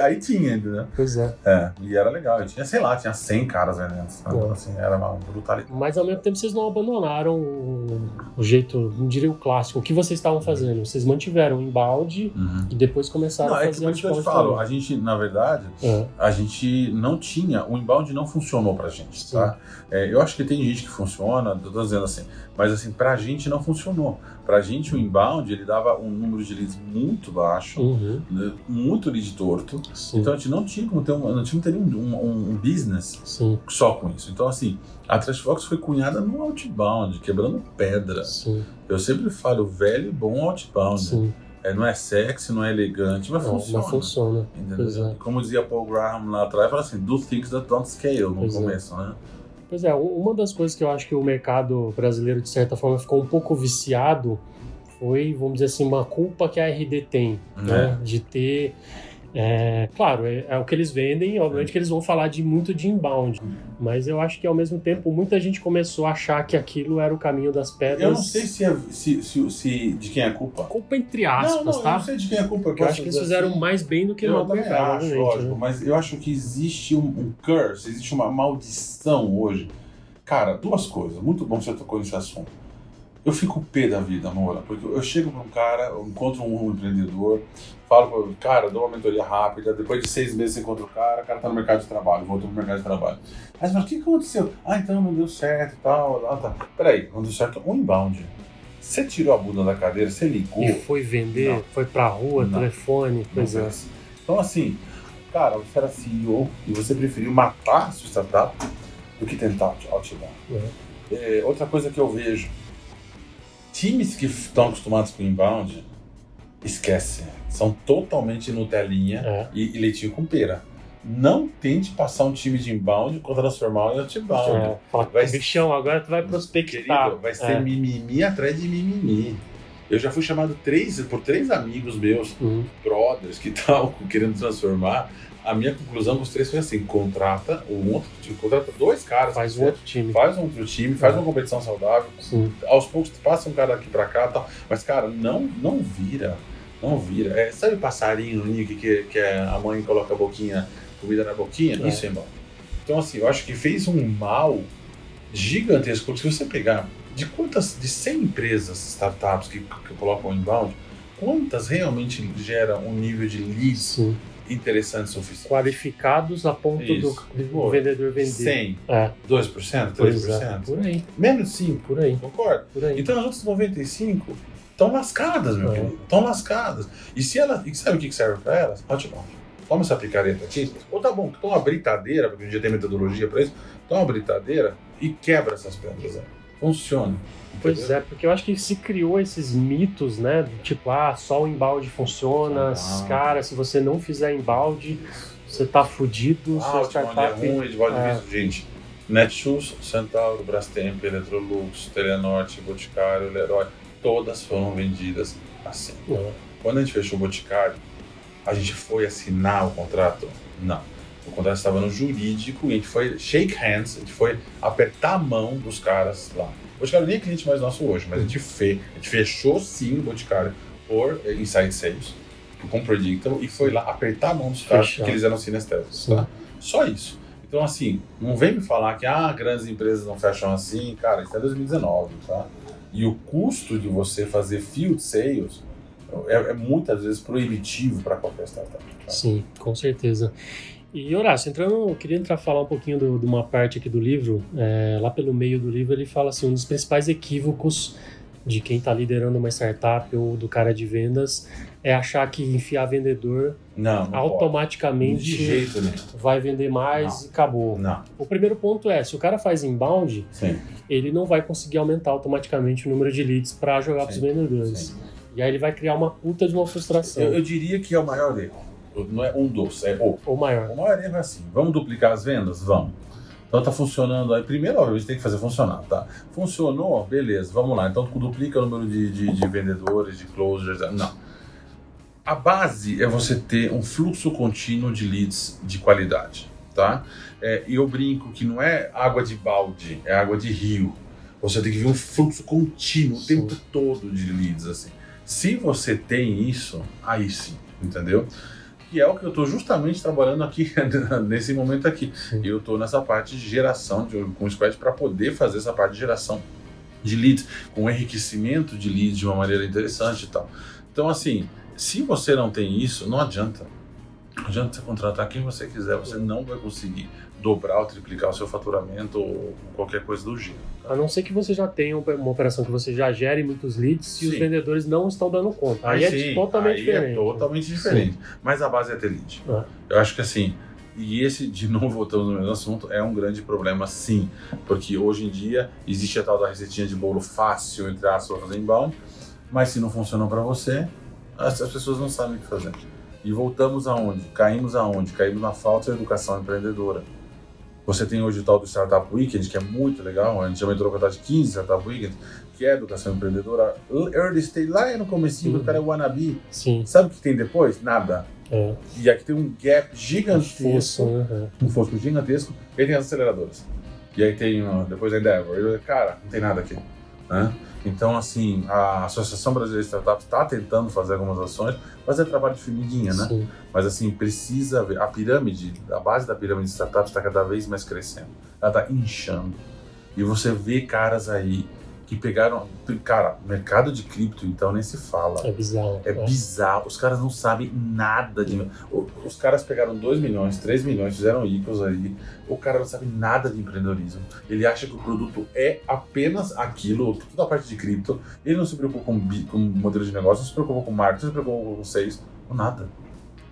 Aí tinha, entendeu? Pois é. É, e era legal. E tinha, sei lá, tinha 100 caras vendendo. É. Assim, era uma brutalidade. Mas ao mesmo tempo vocês não abandonaram o, o jeito, não diria o clássico, o que vocês estavam fazendo. Vocês mantiveram o embalde Uhum. e depois começaram Não, a é que fazer por isso que eu te falo, também. a gente, na verdade, É, a gente não tinha, o inbound não funcionou pra gente, Sim. tá? É, eu acho que tem gente que funciona, eu tô dizendo assim, mas assim, pra gente não funcionou. Pra gente o inbound, ele dava um número de leads muito baixo, uhum, né, muito lead torto, sim, então a gente não tinha como ter um, não tinha como ter um, um, um business sim, só com isso. Então assim, a Trashbox foi cunhada no outbound, quebrando pedra. sim, Eu sempre falo, velho e bom outbound. É, não é sexy, não é elegante, mas Não, funciona. mas funciona. Entendeu? É. Como dizia Paul Graham lá atrás, fala assim, do things that don't scale no Pois é. começo, né? Pois é, uma das coisas que eu acho que o mercado brasileiro, de certa forma, ficou um pouco viciado foi, vamos dizer assim, uma culpa que a RD tem, né? De ter. É, claro, é, é o que eles vendem, obviamente que eles vão falar de muito de inbound, mas eu acho que ao mesmo tempo muita gente começou a achar que aquilo era o caminho das pedras. Eu não sei se, é, se, se, se- de quem é a culpa. Culpa entre aspas, não, não, eu tá? não sei de quem é a culpa. Eu acho que eles fizeram mais bem do que eu mal também acho, lógico, né? mas eu acho que existe um, um curse, existe uma maldição hoje. Cara, duas coisas. Muito bom você tocou nesse assunto. Eu fico pé da vida, Moura, porque eu chego pra um cara, eu encontro um, empreendedor, falo ele, cara, dou uma mentoria rápida, depois de seis meses você encontra o cara, o cara tá no mercado de trabalho, voltou pro mercado de trabalho. Mas, o que aconteceu? Ah, então não deu certo e tal, lá, tá. Peraí, não deu certo um inbound. Você tirou a bunda da cadeira, você ligou. E foi vender, Não. foi pra rua, Não. telefone, é. fez. Então, assim, cara, você era CEO e você preferiu matar a sua startup do que tentar outbound. É, outra coisa que eu vejo, times que estão acostumados com inbound, esquece, são totalmente Nutelinha É. e, e leitinho com pera. Não tente passar um time de inbound para transformar em outbound. É, fala, Vai- bichão, agora tu vai prospectar. Querido, vai ser É. mimimi atrás de mimimi. Eu já fui chamado três, por três amigos meus Uhum. brothers que estavam querendo transformar, a minha conclusão com os três foi assim: contrata um outro time, contrata dois caras, Faz um outro time. faz um outro time, faz É. uma competição saudável, Sim. aos poucos passa um cara aqui pra cá e tal. Mas, cara, não, não vira. Não vira. É, sabe o passarinho no ninho que, que, que a mãe coloca a boquinha, comida na boquinha? É. Isso é mal. Então, assim, eu acho que fez um mal gigantesco. Porque se você pegar de quantas, de 100 empresas, startups que, que colocam inbound, quantas realmente geram um nível de leads Sim. Interessante o suficiente? Qualificados a ponto Isso. do, vendedor vender. 100, É, 2%, 3%? pois é. Por aí, Menos 5%, por aí, concorda? por aí. Então as outras 95 estão lascadas, meu É. querido. Estão lascadas. E se ela. E sabe o que serve pra elas? Outbound. Toma essa picareta aqui. Ou tá bom, toma uma britadeira, porque um dia tem metodologia pra isso. Toma uma britadeira e quebra essas pedras. aí. Funciona. Pois entendeu? é, porque eu acho que se criou esses mitos, né? Tipo, ah, só o embalde funciona, Ah. cara, se você não fizer embalde, você tá fudido, Ah, sua outbound é startup. ruim, outbound É. difícil. Gente, Netshoes, Centauro, Brastemp, Electrolux, Telenorte, Boticário, Leroy, todas foram vendidas assim. É. Quando a gente fechou o Boticário, a gente foi assinar o contrato? Não. O contrato estava no jurídico e a gente foi shake hands, a gente foi apertar a mão dos caras lá. O Boticário nem é cliente mais nosso hoje, mas a gente, fe, a gente fechou sim o Boticário por eh, Inside Sales, com Predictable, e foi lá apertar a mão dos caras Fechado. porque eles eram sinestésicos, tá? Só isso. Então, assim, não vem me falar que ah, grandes empresas não fecham assim, cara, isso é 2019, tá? E o custo de você fazer field sales é, é muitas vezes proibitivo para qualquer startup. tá? Sim, com certeza. E Horácio, entrando, eu queria entrar falar um pouquinho do- de uma parte aqui do livro. É, lá pelo meio do livro ele fala assim, um dos principais equívocos de quem está liderando uma startup ou do cara de vendas é achar que enfiar vendedor Não, não automaticamente vai vender mais Não. e acabou. Não, O primeiro ponto é, se o cara faz inbound, sim. ele não vai conseguir aumentar automaticamente o número de leads para jogar para os vendedores. sim. E aí ele vai criar uma puta de uma frustração. Eu, eu diria que é o maior erro. Não é um dos, é o. Ou maior. O maior erro é assim: vamos duplicar as vendas? Vamos. Então tá funcionando aí. Primeiro, obviamente, tem que fazer funcionar, tá? Funcionou, beleza, vamos lá. Então duplica o número de, de, de vendedores, de closers. Não. A base é você ter um fluxo contínuo de leads de qualidade, tá? É, e eu brinco que não é água de balde, é água de rio. Você tem que ver um fluxo contínuo o tempo todo de leads, assim. Se você tem isso, aí sim, entendeu? Que é o que eu estou justamente trabalhando aqui nesse momento aqui. Sim. Eu estou nessa parte de geração de, com o Squad para poder fazer essa parte de geração de leads, com enriquecimento de leads de uma maneira interessante e tal. Então, assim, se você não tem isso, não adianta. Não adianta você contratar quem você quiser, você não vai conseguir dobrar ou triplicar o seu faturamento ou qualquer coisa do gênero. A não ser que você já tenha uma operação que você já gere muitos leads e os Sim. vendedores não estão dando conta. Aí, é sim, totalmente aí diferente. É totalmente diferente. Mas a base é ter lead. É. Eu acho que assim, e esse, de novo, voltamos no mesmo assunto, é um grande problema sim. Porque hoje em dia existe a tal da receitinha de bolo fácil, entre aspas, fazer inbound, mas se não funcionou para você, as, as pessoas não sabem o que fazer. E voltamos aonde? Caímos aonde? Caímos na falta de educação empreendedora. Você tem hoje o tal do Startup Weekend, que é muito legal, a gente já entrou com a de 15 Startup Weekend, que é educação empreendedora, early stage, lá no comecinho, Uhum. o cara é wannabe. Sim, Sabe o que tem depois? Nada. é. E aqui tem um gap Fosso, gigantesco, um fosco gigantesco, e aí tem as aceleradoras. E aí tem depois a Endeavor. Cara, não tem nada aqui. Né? Então, assim, a Associação Brasileira de Startups está tentando fazer algumas ações, mas é trabalho de formiguinha, né? Sim. Mas, assim, precisa ver. A pirâmide, a base da pirâmide de startups está cada vez mais crescendo. Ela está inchando. E você vê caras aí que pegaram. Cara, mercado de cripto, então, nem se fala. É bizarro. É bizarro, os caras não sabem nada de. Os caras pegaram 2 milhões, 3 milhões, fizeram ICOs aí. O cara não sabe nada de empreendedorismo. Ele acha que o produto é apenas aquilo, toda a parte de cripto. Ele não se preocupa com, com modelo de negócio, não se preocupa com marketing, não se preocupa com sales, com nada.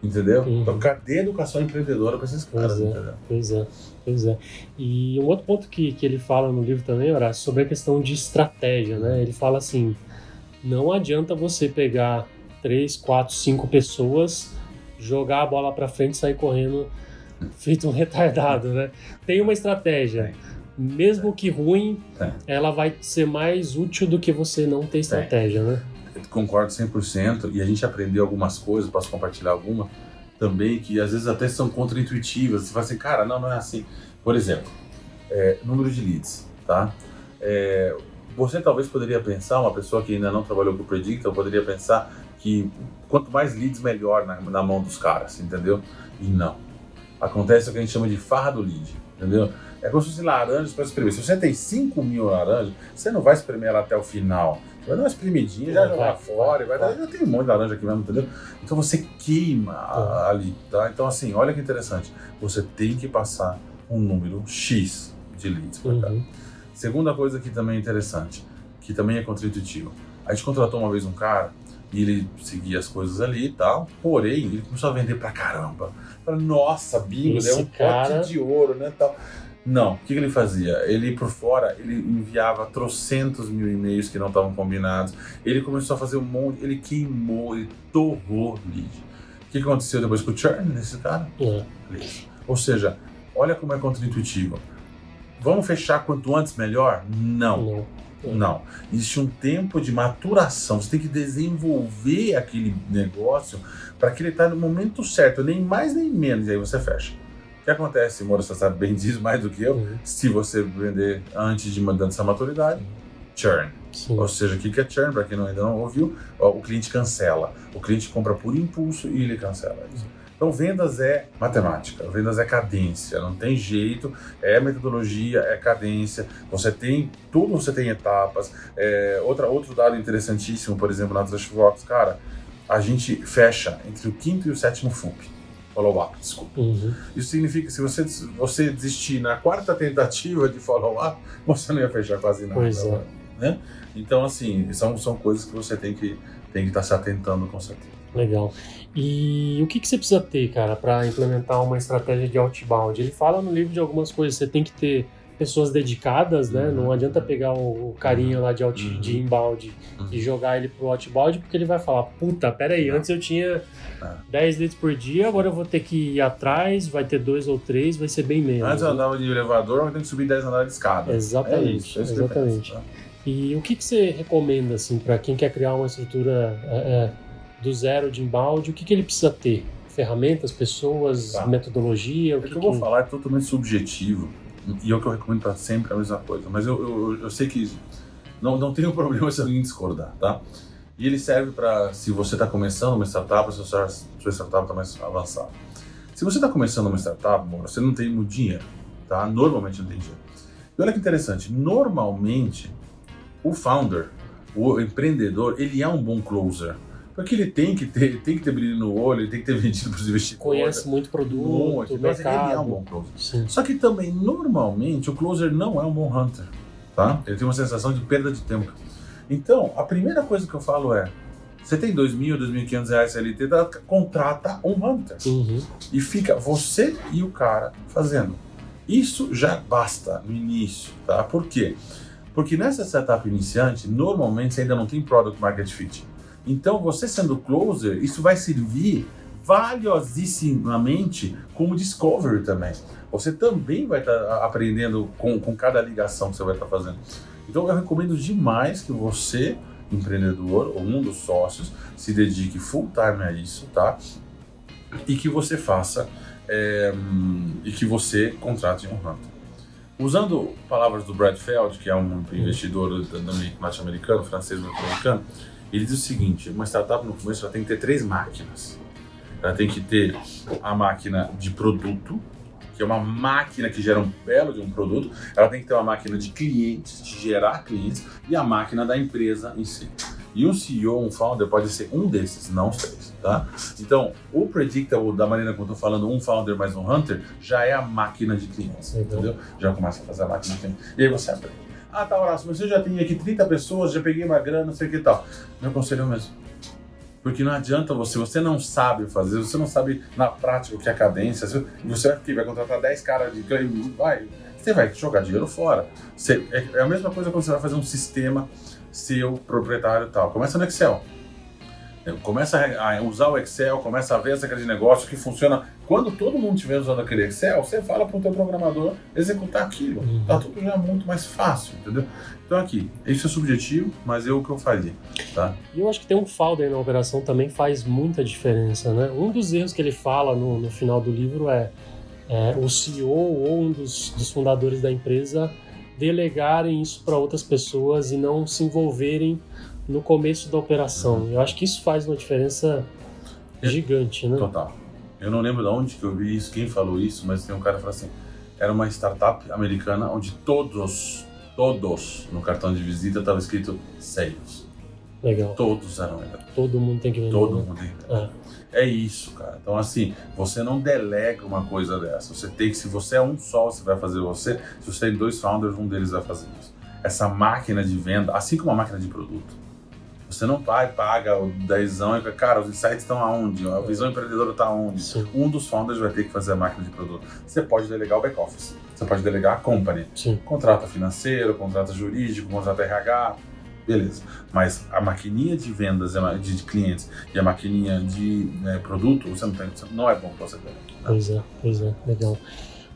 Entendeu? Uhum. Então, cadê a educação empreendedora para esses caras? Pois é. entendeu? Pois é, pois é. E um outro ponto que, que ele fala no livro também, Horácio, sobre a questão de estratégia, né? Ele fala assim: não adianta você pegar três, quatro, cinco pessoas, jogar a bola pra frente e sair correndo feito um retardado, né? Tem uma estratégia. Mesmo que ruim, ela vai ser mais útil do que você não ter estratégia, né? Concordo 100% e a gente aprendeu algumas coisas, posso compartilhar alguma também, que às vezes até são contraintuitivas. Você fala assim, cara, não, não é assim. Por exemplo, é, número de leads, tá? É, você talvez poderia pensar, uma pessoa que ainda não trabalhou com o Predictor, poderia pensar que quanto mais leads, melhor na, na mão dos caras, entendeu? E não. Acontece o que a gente chama de farra do lead, entendeu? É como se fosse laranjas para espremer. Se você tem 5 mil laranjas, você não vai espremer ela até o final. Vai dar uma espremidinha, já Vai, jogar fora, vai, dar. Já tem um monte de laranja aqui mesmo, entendeu? Então você queima a- ali, tá? Então, assim, olha que interessante. Você tem que passar um número X de leads para cá. Uhum. Segunda coisa que também é interessante, que também é contraintuitivo. A gente contratou uma vez um cara e ele seguia as coisas ali e tal, porém, ele começou a vender pra caramba. Falei, nossa, bingo, deu um cara- pote de ouro, né, tal. Não, o que, que ele fazia? Ele, por fora, ele enviava trocentos mil e-mails que não estavam combinados. Ele começou a fazer um monte, ele queimou, ele torrou lead. O que que aconteceu depois com o churn desse cara? É. Ou seja, olha como é contraintuitivo. Vamos fechar quanto antes melhor? Não. Não. Não. Existe um tempo de maturação. Você tem que desenvolver aquele negócio para que ele está no momento certo, nem mais nem menos, e aí você fecha. O que acontece, Moro, você sabe bem disso mais do que eu, Uhum. se você vender antes de mandando essa maturidade, churn. Sim. Ou seja, o que é churn? Para quem não- ainda não ouviu, o cliente cancela. O cliente compra por impulso e ele cancela isso. Então, vendas é matemática, vendas é cadência, não tem jeito, é metodologia, é cadência. Você tem tudo, você tem etapas. É, outra, outro dado interessantíssimo, por exemplo, na Trashbox, cara, a gente fecha entre o quinto e o sétimo FUP. Follow-up, desculpa. Uhum. Isso significa que se você, você desistir na quarta tentativa de follow-up, você não ia fechar quase nada. Pois é. né? né? Então, assim, são, são coisas que você tem que tem que estar se atentando com certeza. Legal. E o que, que você precisa ter, cara, para implementar uma estratégia de outbound? Ele fala no livro de algumas coisas. Você tem que ter pessoas dedicadas, né? Uhum. Não adianta pegar o, carinha lá de, out, Uhum. de inbound Uhum. e jogar ele pro outbound, porque ele vai falar: puta, peraí, antes eu tinha É. 10 leads por dia, agora eu vou ter que ir atrás, vai ter dois ou três, vai ser bem menos. Antes eu né? andava de elevador, agora tem que subir 10 andares de escada. Exatamente, É isso, é isso exatamente. penso, tá? E o que, que você recomenda, assim, para quem quer criar uma estrutura é, é, do zero de inbound? O que, que ele precisa ter? Ferramentas, pessoas, Tá. metodologia? O O que, que eu vou que- falar é totalmente subjetivo e é o que eu recomendo para sempre a mesma coisa. Mas eu, eu, eu sei que não, não tenho problema se alguém discordar, tá? E ele serve para se você está começando uma startup, se sua sua startup está mais avançada. Se você está começando uma startup, você não tem muito dinheiro, tá? Normalmente não tem dinheiro. E olha que interessante, normalmente o founder, o empreendedor, ele é um bom closer. Porque ele tem que ter, tem que ter brilho no olho, ele tem que ter vendido para os investidores. conhece muito produto, Muito, mas ele é um mercado. bom closer. Sim. Só que também, normalmente, o closer não é um bom hunter, tá? Ele tem uma sensação de perda de tempo. Então, a primeira coisa que eu falo é, você tem 2.000, 2.500 reais CLT, tá? contrata um hunter. Uhum. E fica você e o cara fazendo. Isso já basta no início, tá? Por quê? Porque nessa setup iniciante, normalmente você ainda não tem product market fit. Então, você sendo closer, isso vai servir valiosissimamente como discovery também. Você também vai estar aprendendo com, com cada ligação que você vai estar fazendo. Então, eu recomendo demais que você, empreendedor ou um dos sócios, se dedique full time a isso, tá? E que você faça é, e que você contrate um hunter. Usando palavras do Brad Feld, que é um investidor da- da- norte-americano, francês norte-americano, ele diz o seguinte: uma startup no começo ela tem que ter três máquinas. Ela tem que ter a máquina de produto, que é uma máquina que gera um belo de um produto. Ela tem que ter uma máquina de clientes, de gerar clientes, e a máquina da empresa em si. E um CEO, um founder, pode ser um desses, não os três, tá? Então, o Predictable, da maneira como eu tô falando, um founder mais um hunter, já é a máquina de clientes, entendeu? Já começa a fazer a máquina de clientes. E aí você aprende. Ah, tá, Horácio, mas eu já tenho aqui 30 pessoas, já peguei uma grana, não sei o que e tal. Meu conselho é o mesmo. Porque não adianta você, você não sabe fazer, você não sabe na prática o que é cadência, você vai, aqui, vai contratar 10 caras de vai, você vai jogar dinheiro fora. Você- é, é a mesma coisa quando você vai fazer um sistema seu, proprietário e tal. Começa no Excel. Começa a usar o Excel, começa a ver essa de negócio que funciona. Quando todo mundo estiver usando aquele Excel, você fala para o teu programador executar aquilo. Uhum. Tá tudo já muito mais fácil, entendeu? Então aqui, isso é subjetivo, mas eu o que eu faria, tá? E eu acho que ter um founder na operação também faz muita diferença, né? Um dos erros que ele fala no, no final do livro é, é o CEO ou um dos, dos fundadores da empresa delegarem isso para outras pessoas e não se envolverem no começo da operação. Eu acho que isso faz uma diferença gigante, né? Total. Eu não lembro de onde que eu vi isso, quem falou isso, mas tem um cara que falou assim: era uma startup americana onde todos, todos no cartão de visita estava escrito sales. Legal. Todos eram vendedores. Todo mundo tem que vender. Todo né? mundo tem. É. É isso, cara. Então, assim, você não delega uma coisa dessa. Você tem que, se você é um só, você vai fazer você. Se você tem dois founders, um deles vai fazer isso. Essa máquina de venda, assim como a máquina de produto. Você não vai, paga o dezão e cara, os insights estão aonde? A visão empreendedora está aonde? Sim, Um dos founders vai ter que fazer a máquina de produto. Você pode delegar o back-office. Você pode delegar a company. sim. Contrata financeiro, contrata jurídico, contrata RH, beleza. Mas a maquininha de vendas de clientes e a maquininha de né, produto, você não tem, não é bom pra você ter. né? Pois é, pois é, legal.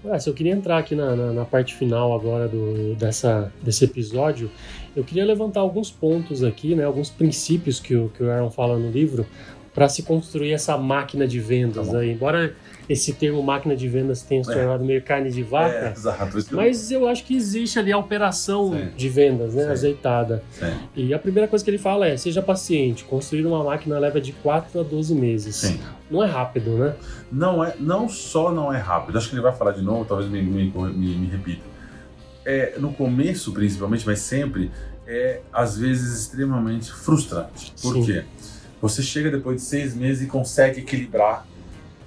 Ué, se eu queria entrar aqui na, na, na parte final agora do, dessa, desse episódio, eu queria levantar alguns pontos aqui, né, alguns princípios que o, que o Aaron fala no livro, para se construir essa máquina de vendas. Tá aí. Embora esse termo máquina de vendas tenha se É. tornado meio carne de É, vaca, exato. Que eu- mas eu acho que existe ali a operação Sim. de vendas, né, Sim. azeitada. Sim, E a primeira coisa que ele fala é: seja paciente, construir uma máquina leva de 4 a 12 meses. sim. Não é rápido, né? Não, é, não só não é rápido, acho que ele vai falar de novo, talvez me, me, me, me repita. É, no começo, principalmente, mas sempre, é às vezes extremamente frustrante. Por Sim. quê? Você chega depois de seis meses e consegue equilibrar,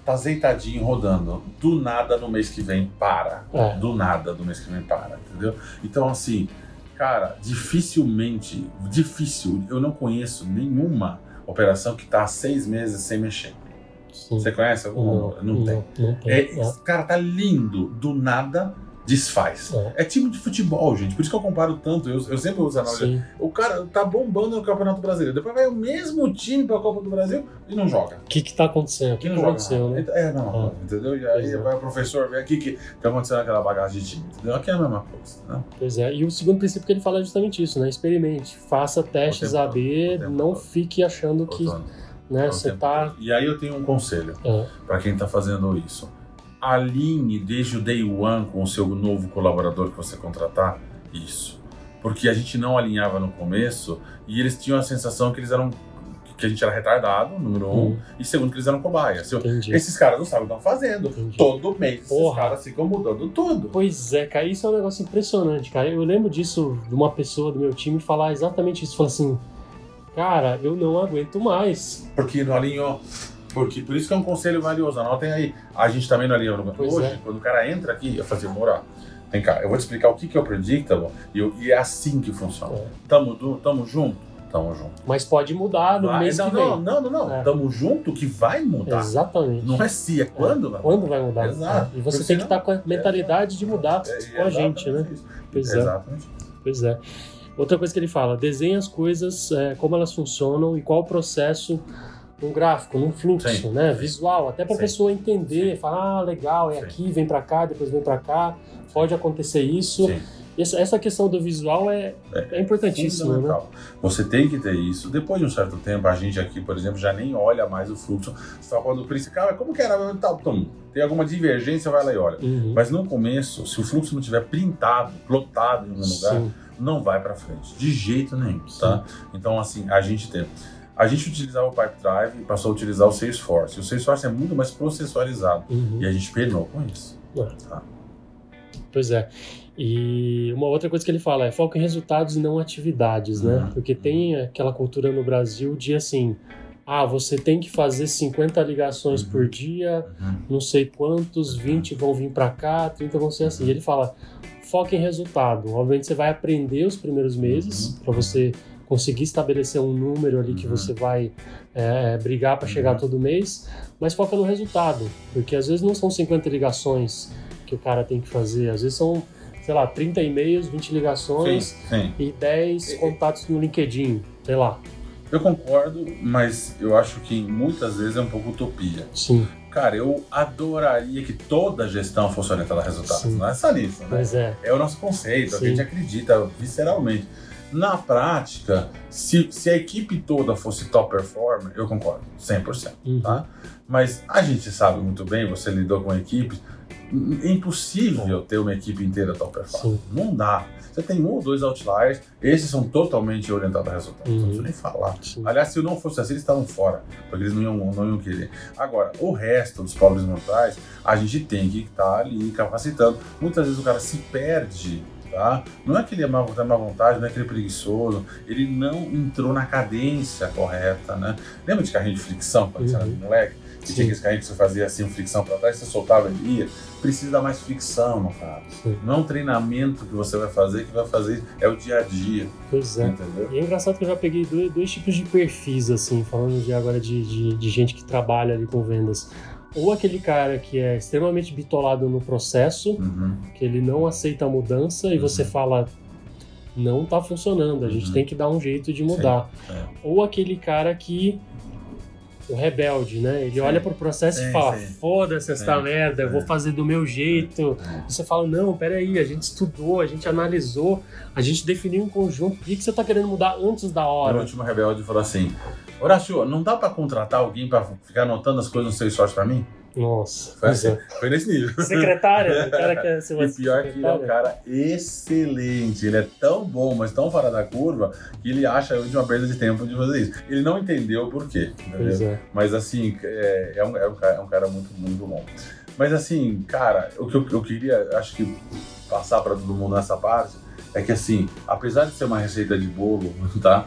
tá azeitadinho rodando. Do nada no mês que vem para. É. Do nada do mês que vem para, entendeu? Então, assim, Cara, dificilmente, difícil, eu não conheço nenhuma operação que tá há seis meses sem mexer. Sim. Você conhece alguma? Não, tem. Não, tem. É, É. Cara, tá lindo. Do nada, desfaz. É. É time de futebol, gente. Por isso que eu comparo tanto. Eu, eu sempre uso a analogia. O cara tá bombando no Campeonato Brasileiro. Depois vai o mesmo time pra Copa do Brasil e não joga. O que que tá acontecendo? O que, que aconteceu, né? É, não, Ah. entendeu? E aí Pois é. vai o professor ver aqui que tá acontecendo aquela bagagem de time, entendeu? Aqui é a mesma coisa, né? Pois é. E o segundo princípio que ele fala é justamente isso, né? Experimente. Faça testes AB, não fique achando que né, você tá. E aí eu tenho um conselho É, pra quem tá fazendo isso. Alinhe desde o day one com o seu novo colaborador que você contratar isso. Porque a gente não alinhava no começo e eles tinham a sensação que eles eram que a gente era retardado, número um, Hum. e segundo que eles eram entendi. Esses caras não sabem o que estão fazendo. Entendi. Todo mês esses Porra. caras ficam mudando tudo. Pois é, cara, isso é um negócio impressionante, cara. Eu lembro disso de uma pessoa do meu time falar exatamente isso. Falar assim, cara, eu não aguento mais. Porque não alinhou. Porque, por isso que é um conselho valioso. Anotem aí. A gente também não alinhou. no- Pois Hoje, é. quando o cara entra aqui, eu assim, Moura, vem cá, eu vou te explicar o que, que é o Predictable e, eu- e é assim que funciona. É. Tamo, tamo junto? Tamo junto. Mas pode mudar no Vai- mês não, que vem. não, não, não, não. É. Tamo junto que vai mudar. Exatamente. Não é se, é quando vai Quando vai mudar? Exato. E você Porque tem que estar com a mentalidade de mudar É, com a gente, né? exatamente isso. Pois é. Exatamente. Pois é. Outra coisa que ele fala, desenhe as coisas, é, como elas funcionam e qual o processo num gráfico, num fluxo, Sim, né? sim. Visual, até para a Sim. pessoa entender, falar, ah, legal, é Sim. aqui, vem para cá, depois vem para cá, pode acontecer isso. Sim. Essa, essa questão do visual é, é importantíssima, né? Você tem que ter isso. Depois de um certo tempo, a gente aqui, por exemplo, já nem olha mais o fluxo. Fala quando o principal, como que era? Tá, tom, tem alguma divergência, vai lá e olha. Uhum. Mas no começo, se o fluxo não tiver printado, plotado em um lugar, Sim, não vai para frente. De jeito nenhum, tá? Então, assim, a gente tem. A gente utilizava o Pipedrive e passou a utilizar o Salesforce. O Salesforce é muito mais processualizado. uhum. E a gente penou com isso. Pois é. E uma outra coisa que ele fala é foco em resultados e não atividades, né? Uhum. Porque tem aquela cultura no Brasil de assim, ah, você tem que fazer 50 ligações Uhum. por dia, Uhum. não sei quantos, 20 vão vir para cá, 30 vão ser assim. E ele fala, foca em resultado. Obviamente você vai aprender os primeiros meses Uhum. para você conseguir estabelecer um número ali que Uhum. você vai é, brigar para chegar Uhum. todo mês, mas foca no resultado, porque às vezes não são 50 ligações que o cara tem que fazer, às vezes são, sei lá, 30 e-mails, 20 ligações Sim, sim. e 10 E- contatos no LinkedIn, sei lá. Eu concordo, mas eu acho que muitas vezes é um pouco utopia. Sim, Cara, eu adoraria que toda a gestão fosse orientada a resultados. Sim. Não é só nisso, né? mas é. É o nosso conceito, é a gente acredita visceralmente. Na prática, se, se a equipe toda fosse top performer, eu concordo, 100%. Uhum. Tá? Mas a gente sabe muito bem, você lidou com equipes, é impossível ter uma equipe inteira top performer. Sim. Não dá. Você tem um ou dois outliers, esses são totalmente orientados a resultados. Uhum. Não preciso nem falar. Sim. Aliás, se não fosse assim, eles estavam fora, porque eles não iam, não iam querer. Agora, o resto dos pobres mortais, a gente tem que estar ali capacitando. Muitas vezes o cara se perde, tá? Não é que ele é má, tá má vontade, não é que ele é preguiçoso, ele não entrou na cadência correta, né? Lembra de carrinho de fricção, quando você era Uhum. moleque? Que Sim. tinha aqueles carrinhos que você fazia assim, um fricção pra trás, você soltava ele ia. Precisa dar mais fricção, meu cara. Sim. Não é um treinamento que você vai fazer que vai fazer, é o dia a dia, Pois é. entendeu? E é engraçado que eu já peguei dois, dois tipos de perfis, assim, falando de agora de, de, de gente que trabalha ali com vendas. Ou aquele cara que é extremamente bitolado no processo, Uhum. que ele não aceita a mudança e Uhum. você fala, não tá funcionando, a gente Uhum. tem que dar um jeito de mudar. é. Ou aquele cara que. O rebelde, né? Ele Sim. olha pro processo Sim, e fala: foda-se essa merda, eu vou fazer do meu jeito. E você fala: não, peraí, a gente estudou, a gente analisou, a gente definiu em conjunto. Por que, que você tá querendo mudar antes da O hora? último rebelde falou assim: Horácio, não dá pra contratar alguém pra ficar anotando as coisas no Salesforce pra mim? Nossa, Foi, assim, é. foi nesse nível. Secretária, o cara quer ser uma E pior que ele é um cara excelente. Ele é tão bom, mas tão fora da curva, que ele acha a última perda de tempo de fazer isso. Ele não entendeu o porquê. É. Mas assim, é, é um, é, um, cara- é um cara muito, muito bom. Mas assim, cara, o que eu, eu queria, acho que passar pra todo mundo nessa parte é que assim, apesar de ser uma receita de bolo, tá?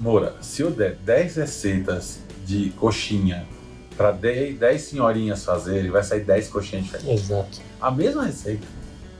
Moura, se eu der 10 receitas de coxinha pra 10, 10 senhorinhas fazerem, vai sair 10 coxinhas diferentes. Exato. A mesma receita.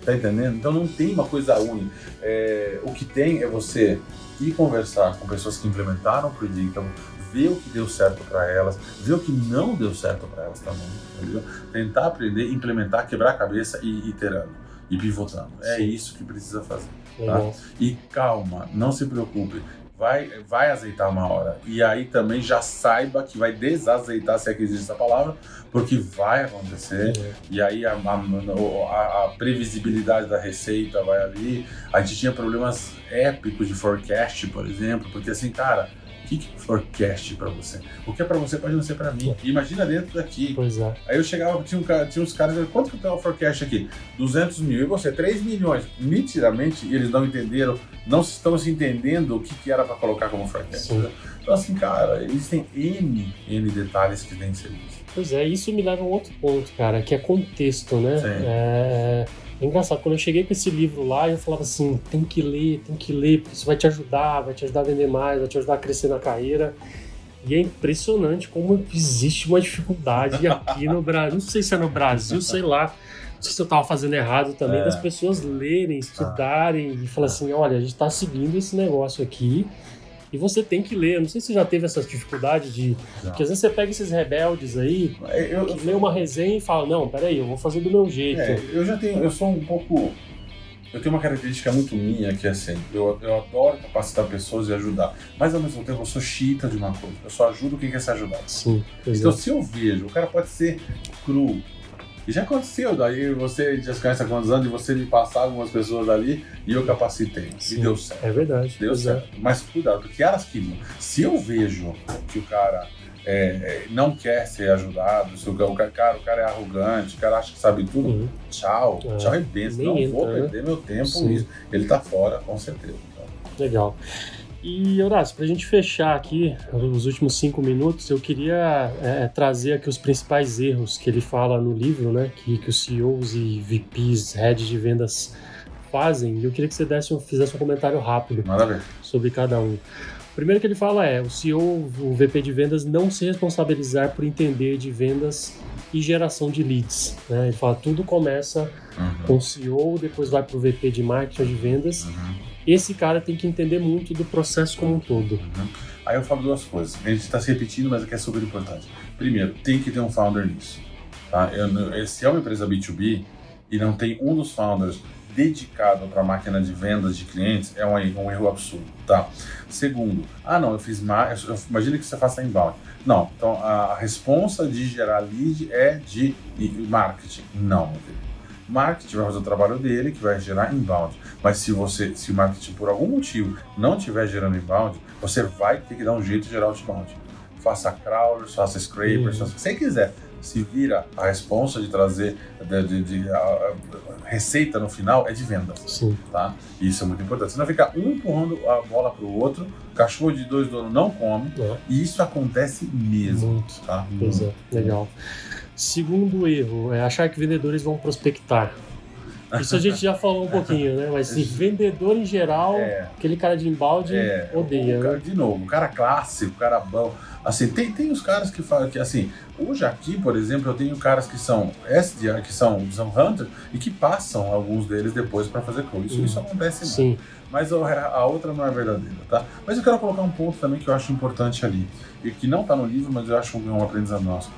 Tá entendendo? Então não tem uma coisa única. É, o que tem é você ir conversar com pessoas que implementaram o Predictable, ver o que deu certo para elas, ver o que não deu certo para elas também, entendeu? Tentar aprender, implementar, quebrar a cabeça e ir iterando e pivotando. É Sim. isso que precisa fazer. Legal. E calma, não se preocupe. Vai, vai azeitar uma hora. E aí também já saiba que vai desazeitar, se é que existe essa palavra, porque vai acontecer. É. E aí a, a- a- previsibilidade da receita vai ali. A gente tinha problemas épicos de forecast, por exemplo, porque assim, cara, que que é forecast pra você? O que é pra você pode não ser pra mim. Imagina dentro daqui. Pois é. Aí eu chegava, tinha, um, tinha uns caras, quanto que tá o forecast aqui? 200 mil. E você, 3 milhões. Nitidamente, eles não entenderam, não estão se entendendo o que, que era para colocar como forecast. Né? Então, assim, cara, existem N, N detalhes que têm que ser vistos. Pois é, isso me leva a um outro ponto, cara, que é contexto, né? Sim. É... é engraçado, quando eu cheguei com esse livro lá, eu falava assim, tem que ler, tem que ler, porque isso vai te ajudar, vai te ajudar a vender mais, vai te ajudar a crescer na carreira. E é impressionante como existe uma dificuldade aqui no Brasil. Não sei se é no Brasil, sei lá. Não sei se eu tava fazendo errado também, É. das pessoas lerem, estudarem e falar assim, olha, a gente tá seguindo esse negócio aqui e você tem que ler. Eu Não sei se você já teve essa dificuldade de... Porque às vezes você pega esses rebeldes aí, Eu, que lê uma resenha e fala, não, peraí, eu vou fazer do meu jeito. É, eu já tenho, eu sou um pouco. Eu tenho uma característica muito minha que é assim, eu, eu adoro capacitar pessoas e ajudar, mas ao mesmo tempo eu sou chita de uma coisa, eu só ajudo quem quer ser ajudado. Sim, Então é. se eu vejo, o cara pode ser cru. E já aconteceu, daí você já se conhece há quantos anos e você me passar algumas pessoas ali e eu capacitei. Sim. E deu certo. É verdade. Deu é. certo. Mas cuidado, porque elas queriam. Se eu vejo que o cara é, é, não quer ser ajudado, se o cara, o cara, é arrogante, o cara acha que sabe tudo, Uhum. tchau, É, tchau e benção. nem Não entra, vou né? perder meu tempo Sim. nisso. Ele tá fora, com certeza. Legal. E, Horácio, para a gente fechar aqui os últimos cinco minutos, eu queria é, trazer aqui os principais erros que ele fala no livro, né? Que, que os CEOs e VPs, heads de vendas fazem. E eu queria que você desse um, fizesse um comentário rápido Nada a ver. sobre cada um. O primeiro que ele fala é o CEO, o VP de vendas, não se responsabilizar por entender de vendas e geração de leads. Né? Ele fala tudo começa Uhum, com o CEO, depois vai para o VP de marketing ou de vendas. uhum, Esse cara tem que entender muito do processo como um todo. uhum. Aí eu falo duas coisas. A gente está se repetindo, mas é que é super importante. Primeiro, tem que ter um founder nisso. Tá? Eu, se é uma empresa B2B e não tem um dos founders dedicado para a máquina de vendas de clientes, é um, um erro absurdo. Tá? Segundo, ah não, eu fiz mais. Imagina que você faça inbound. Não, então a responsa de gerar lead é de marketing. Não, meu. Marketing vai fazer o trabalho dele, que vai gerar inbound. Mas se você, se o marketing por algum motivo não estiver gerando inbound, você vai ter que dar um jeito de gerar outbound. Faça crawlers, faça scrapers, Uhum. faça o que você quiser. Se vira a responsa de trazer de, de- de- a- a- receita no final é de vendas Sim, tá? Isso é muito importante. Senão fica um empurrando a bola pro outro, cachorro de dois donos não come, né? e isso acontece mesmo, muito. tá? Pois é, legal. Segundo erro é achar que vendedores vão prospectar. Isso a gente já falou um pouquinho, né? Mas assim, vendedor em geral, É, aquele cara de embalde é, odeia, cara- né? De novo, o cara clássico, o cara bom. Assim, tem, tem os caras que falam que, assim, hoje aqui, por exemplo, eu tenho caras que são SDR, que são, são hunters, e que passam alguns deles depois para fazer close. Isso, Hum. isso acontece muito. Sim, mas a a outra não é verdadeira, tá? Mas eu quero colocar um ponto também que eu acho importante ali, e que não tá no livro, mas eu acho que é um aprendizado nosso.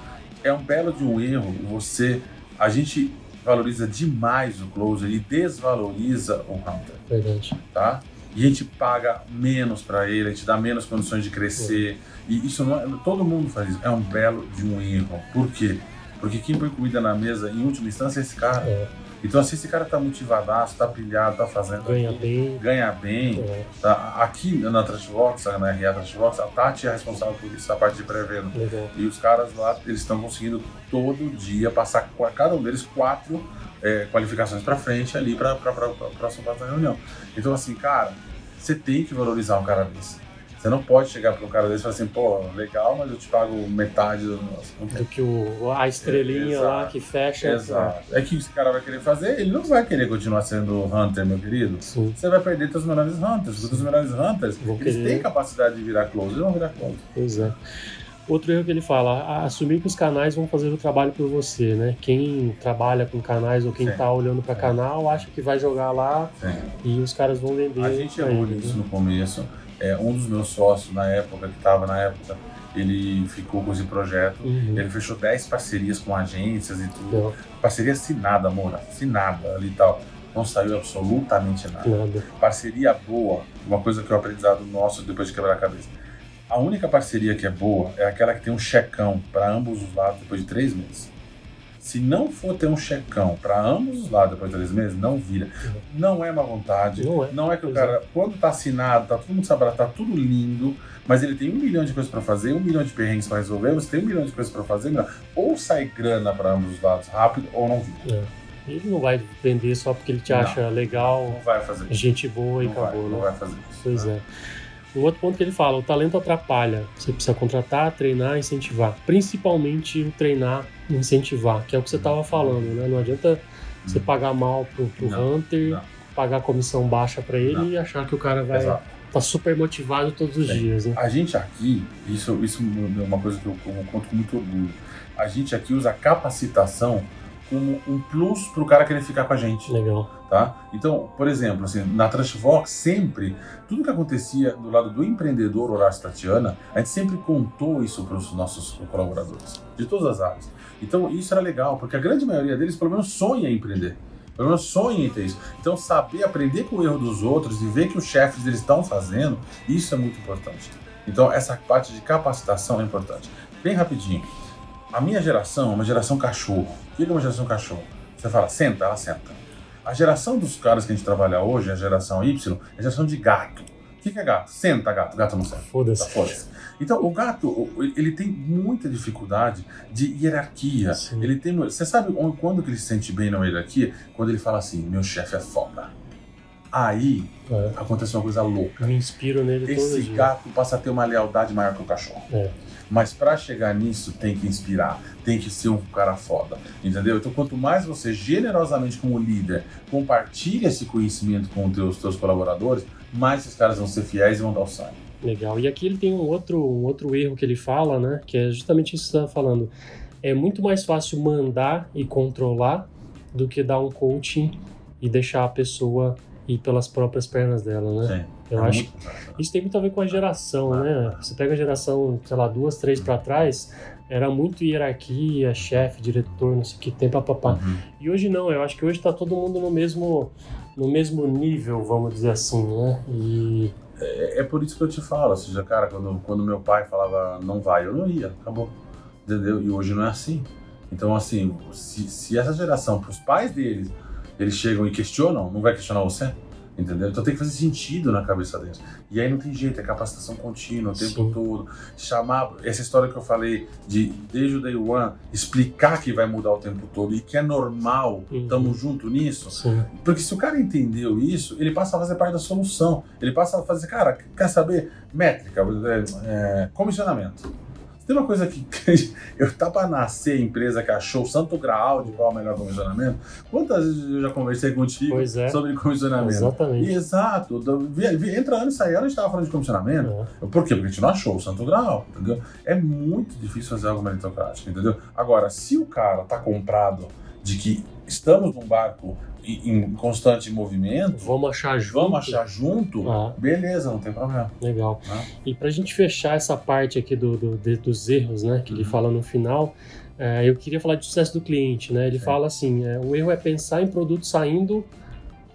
É um belo de um erro você, a gente valoriza demais o closer e desvaloriza o hunter, verdade. tá? E a gente paga menos para ele, a gente dá menos condições de crescer, e isso não é, todo mundo faz isso. É um belo de um erro. Por quê? Porque quem põe comida na mesa, em última instância, é esse cara. É, Então, assim, esse cara tá motivadaço, tá pilhado, tá fazendo ganha aquilo, bem. ganha bem, É, Tá? Aqui na Trashbox, na RA Trashbox, a Tati é responsável por isso, a parte de pré-venda. E os caras lá, eles estão conseguindo todo dia passar cada um deles quatro é, qualificações para frente ali para a próxima reunião. Então, assim, cara, você tem que valorizar um cara desse. Você não pode chegar para um cara desse e falar assim, pô, legal, mas eu te pago metade do nosso. Do que o, a estrelinha É, lá que fecha. Exato. É que esse cara vai querer fazer, ele não vai querer continuar sendo Hunter, meu querido. Sim, Você vai perder seus melhores Hunters. Porque os melhores Hunters, Vão eles querer- têm capacidade de virar close, eles vão virar close. pois é. Outro erro que ele fala, assumir que os canais vão fazer o trabalho por você, né? Quem trabalha com canais ou quem Sim. tá olhando para canal acha que vai jogar lá Sim. e os caras vão vender. A gente errou ele, nisso né? no começo. É, um dos meus sócios na época, que estava na época, ele ficou com esse projeto. Uhum. Ele fechou 10 parcerias com agências e tudo. Não, Parceria assinada, amor. Assinada ali e tal. Não saiu absolutamente nada. nada. Parceria boa, uma coisa que é o aprendizado nosso depois de quebrar a cabeça. A única parceria que é boa é aquela que tem um checão para ambos os lados depois de três meses. Se não for ter um checão para ambos os lados depois de três meses, não vira. Não é má vontade. Não é. que o cara, quando tá assinado, tá todo mundo sabe, tá tudo lindo, mas ele tem um milhão de coisas para fazer, um milhão de perrengues para resolver, você tem um milhão de coisas para fazer, meu, ou sai grana para ambos os lados rápido, ou não vira. Ele não vai vender só porque ele te Não. acha legal, Não vai fazer isso. gente boa e Não vai, acabou, não né? vai fazer isso. Pois né? é. Um outro ponto que ele fala, o talento atrapalha. Você precisa contratar, treinar, incentivar. Principalmente o treinar e incentivar, que é o que você estava falando, né? Não adianta você Hum. pagar mal pro, pro Não, Hunter, não. pagar comissão baixa para ele Não. e achar que o cara vai Exato. tá super motivado todos os dias, né? A gente aqui, isso, isso é uma coisa que eu, eu conto com muito orgulho. A gente aqui usa capacitação como um plus para o cara querer ficar com a gente. Legal. tá? Então, por exemplo, assim, na Trashvox sempre, tudo que acontecia do lado do empreendedor Horácio Tatiana, a gente sempre contou isso para os nossos colaboradores, de todas as áreas. Então, isso era legal, porque a grande maioria deles, pelo menos, sonha em empreender. Pelo menos sonha em ter isso. Então, saber aprender com o erro dos outros e ver que os chefes eles estão fazendo, isso é muito importante. Então, essa parte de capacitação é importante. Bem rapidinho. A minha geração é uma geração cachorro. O que é uma geração cachorro? Você fala, senta, ela senta. A geração dos caras que a gente trabalha hoje, a geração Y, é a geração de gato. O que que é gato? Senta, gato. Gato não senta. Tá, Foda-se. foda-se. Então, o gato, ele tem muita dificuldade de hierarquia. Sim. Ele tem, você sabe quando que ele se sente bem na hierarquia? Quando ele fala assim, meu chefe é foda. Aí É. acontece uma coisa louca. Me inspiro nele todo Esse dia. gato passa a ter uma lealdade maior que o cachorro. É. Mas para chegar nisso tem que inspirar, tem que ser um cara foda, entendeu? Então quanto mais você generosamente como líder compartilha esse conhecimento com os teus, teus colaboradores, mais esses caras vão ser fiéis e vão dar o sangue. Legal. E aqui ele tem um outro, um outro erro que ele fala, né? Que é justamente isso que você estava falando. É muito mais fácil mandar e controlar do que dar um coaching e deixar a pessoa ir pelas próprias pernas dela, né? Sim. Eu É acho muito. Isso tem muito a ver com a geração, né? Você pega a geração, sei lá, duas, três pra trás, era muito hierarquia, chefe, diretor, não sei o que, tem papapá. Uhum. E hoje não, eu acho que hoje tá todo mundo no mesmo, no mesmo nível, vamos dizer assim, né? E É, é por isso que eu te falo, ou seja, cara, quando, quando meu pai falava não vai, eu não ia, acabou. Entendeu? E hoje não é assim. Então, assim, se, se essa geração, pros pais deles, eles chegam e questionam, não vai questionar você? Entendeu? Então tem que fazer sentido na cabeça deles. E aí não tem jeito, é capacitação contínua o tempo Sim. todo. Chamar, essa história que eu falei de desde o day one, explicar que vai mudar o tempo todo e que é normal, Uhum. junto nisso. sim, Porque se o cara entendeu isso, ele passa a fazer parte da solução. Ele passa a fazer, cara, quer saber? Métrica, é, é, comissionamento. Tem uma coisa que eu tá para nascer empresa que achou o santo graal de qual é o melhor comissionamento. Quantas vezes eu já conversei contigo é. sobre comissionamento? exatamente. E, exato. vi- Entra ano e sai ano, a gente tava falando de comissionamento. É. Por quê? Porque a gente não achou o santo grau, entendeu? É muito difícil fazer algo meritocrático, entendeu? Agora, se o cara tá comprado de que estamos num barco em, constante movimento, Vamos achar junto. vamos achar junto, Ah. beleza, não tem problema. Legal. Ah. E pra gente fechar essa parte aqui do, do- de- dos erros, né, que ele Uhum. fala no final, é, eu queria falar de sucesso do cliente, né? Ele Sim. fala assim, é, o erro é pensar em produto saindo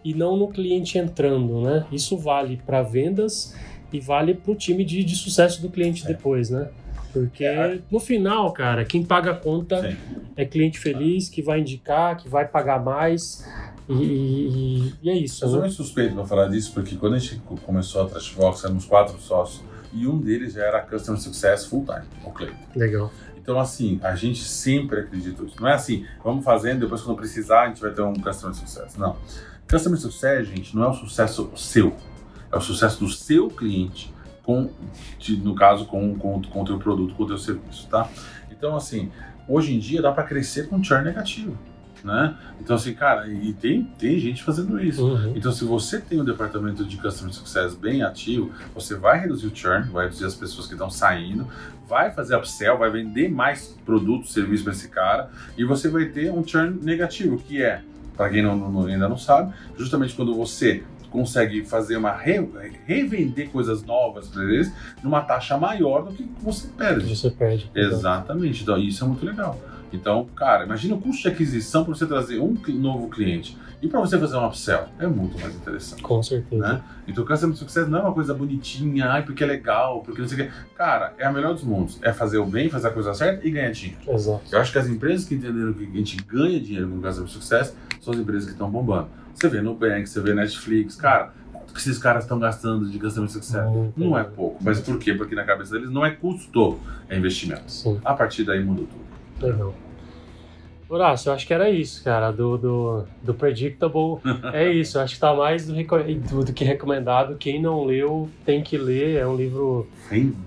e não no cliente entrando, né? Isso vale para vendas e vale para o time de, de sucesso do cliente depois, né? Porque É. no final, cara, quem paga a conta Sim. é cliente feliz, que vai indicar, que vai pagar mais e, e- e é isso. Eu sou Né? meio suspeito pra falar disso, porque quando a gente co- começou a Trashbox, éramos quatro sócios, e um deles já era Customer Success Full Time, o Cleiton. Legal. Então, assim, a gente sempre acreditou nisso. Não é assim, vamos fazendo, depois quando precisar, a gente vai ter um Customer Success. Não. Customer Success, gente, não é o sucesso seu. É o sucesso do seu cliente, com, no caso, com, com, com o teu produto, com o teu serviço, tá? Então, assim, hoje em dia dá para crescer com churn negativo. Né? Então, assim, cara, e tem, tem gente fazendo isso. Uhum. Então, se você tem um departamento de Customer Success bem ativo, você vai reduzir o churn, vai reduzir as pessoas que estão saindo, vai fazer upsell, vai vender mais produtos, serviços para esse cara, e você vai ter um churn negativo, que é, para quem não, não- ainda não sabe, justamente quando você consegue fazer uma re- revender coisas novas para eles numa taxa maior do que você perde. Você perde. Exatamente. Então, isso é muito legal. Então, cara, imagina o custo de aquisição para você trazer um novo cliente e para você fazer um upsell. É muito mais interessante. Com certeza. Né? Então, o Customer Success não é uma coisa bonitinha, ai, porque é legal, porque não sei o quê. Cara, é a melhor dos mundos. É fazer o bem, fazer a coisa certa e ganhar dinheiro. Exato. Eu acho que as empresas que entenderam que a gente ganha dinheiro com o Customer Success são as empresas que estão bombando. Você vê Nubank, você vê Netflix, cara, quanto que esses caras estão gastando de Customer Success? Muito. Não é pouco. Mas por quê? Porque na cabeça deles não é custo, é investimento. Sim, A partir daí muda tudo. legal. Horácio, eu acho que era isso, cara, do, do, do Predictable. É isso, eu acho que tá mais do, do, do que recomendado. Quem não leu tem que ler, é um livro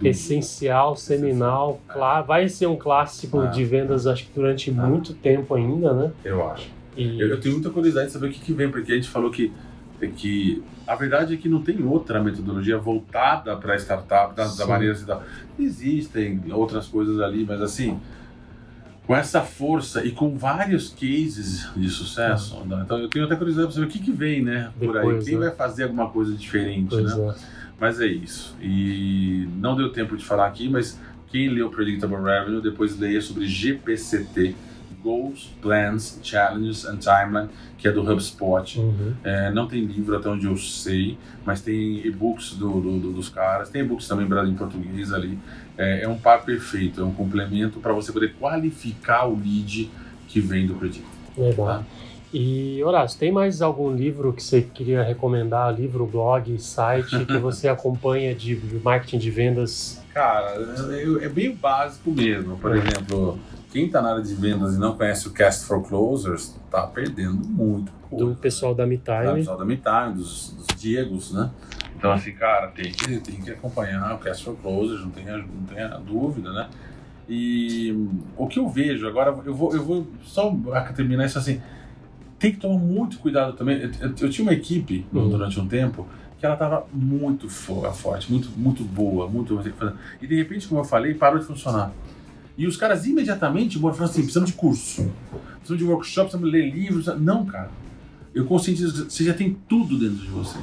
essencial, seminal. Clá- vai ser um clássico Ah. de vendas, acho que durante Ah. muito tempo ainda, né? Eu acho. E Eu, eu tenho muita curiosidade de saber o que, que vem, porque a gente falou que, que a verdade é que não tem outra metodologia voltada para startup, da, da maneira assim, tal. Existem outras coisas ali, mas assim, com essa força e com vários cases de sucesso, né? então eu tenho até curiosidade para saber o que, que vem, né, por aí. Depois, Quem né? vai fazer alguma coisa diferente, pois né? é. Mas é isso. E não deu tempo de falar aqui, mas quem leu Predictable Revenue, depois leia sobre GPCT, Goals, Plans, Challenges and Timeline, que é do HubSpot. Uhum. É, não tem livro até onde eu sei, mas tem e-books do, do- do- dos caras, tem e-books também em português ali. É, é um par perfeito, é um complemento para você poder qualificar o lead que vem do Predict. Legal. Tá? E, Horácio, tem mais algum livro que você queria recomendar? Livro, blog, site que você acompanha de marketing de vendas? Cara, é, bem básico mesmo. Por É. exemplo, quem está na área de vendas e não conhece o Cast for Closers, tá perdendo muito. Do coisa. pessoal da MeTime. pessoal da Metime, dos, dos Diegos, né? Então, assim, cara, tem que, tem que acompanhar o Cast for Closers, não tenha, não tenha dúvida, né? E o que eu vejo agora, eu vou, eu vou só terminar isso assim. Tem que tomar muito cuidado também. Eu, eu- eu tinha uma equipe Uhum. durante um tempo que ela estava muito fo- forte, muito, muito boa, muito. E de repente, como eu falei, parou de funcionar. E os caras imediatamente falaram assim: precisamos de curso, precisamos de workshop, precisamos ler livros. Não, cara. Eu conscientizo, você já tem tudo dentro de você.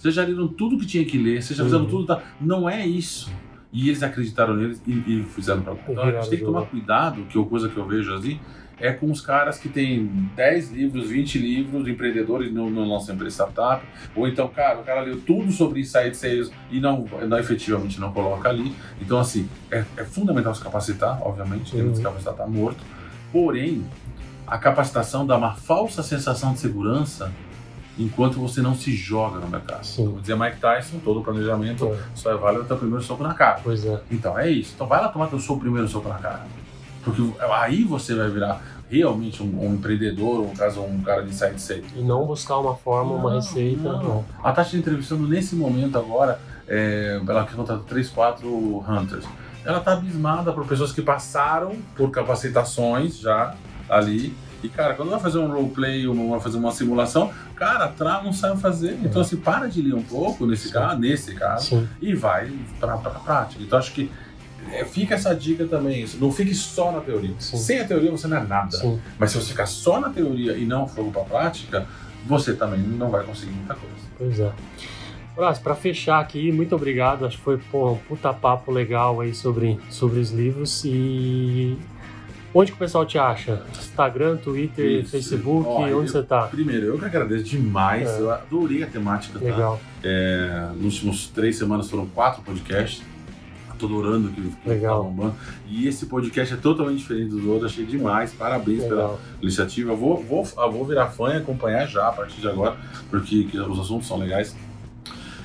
Vocês já leram tudo que tinha que ler, vocês já fizeram Uhum. tudo. Tá? Não é isso. E eles acreditaram neles e, e fizeram pra lá. Então a gente tem que tomar cuidado, que é coisa que eu vejo assim, é com os caras que têm 10 livros, 20 livros, empreendedores no, no nosso empresa startup, ou então, cara, o cara leu tudo sobre inside sales e não, não efetivamente não coloca ali. Então, assim, é, é fundamental se capacitar, obviamente, não se Uhum. capacitar tá morto. Porém, a capacitação dá uma falsa sensação de segurança enquanto você não se joga no mercado. Sim. Como dizia Mike Tyson, todo planejamento É, só é válido até o primeiro soco na cara. Pois é. Então é isso. Então vai lá tomar teu seu primeiro soco na cara. Porque aí você vai virar realmente um, um empreendedor, ou no caso um cara de inside sales. E não buscar uma forma, uma Não, receita. não. não. A Tati entrevistando nesse momento agora, é, ela que contratou 3, 4 hunters. Ela tá abismada por pessoas que passaram por capacitações já ali. E, cara, quando vai fazer um roleplay, ou vai fazer uma simulação, cara, tra não sabe fazer. Então, assim, para de ler um pouco nesse Sim. caso, nesse caso, Sim. e vai para a prática. Então, acho que é, fica essa dica também. Não fique só na teoria. Sim. Sem a teoria, você não é nada. Mas se você ficar só na teoria e não for para a prática, você também não vai conseguir muita coisa. Pois é. Horácio, para fechar aqui, muito obrigado. Acho que foi pô, um puta papo legal aí sobre, sobre os livros. E onde que o pessoal te acha? Instagram, Twitter, Isso. Facebook, Ó, eu- onde você tá? Primeiro, eu que agradeço demais. É. Eu adorei a temática. Tá? Legal, É, nos últimos três semanas foram quatro podcasts. Tô adorando que que Legal. tá bombando. E esse podcast é totalmente diferente dos outros. Achei demais. Parabéns pela legal. iniciativa. Eu vou, vou, eu vou virar fã e acompanhar já a partir de agora, porque que os assuntos são legais.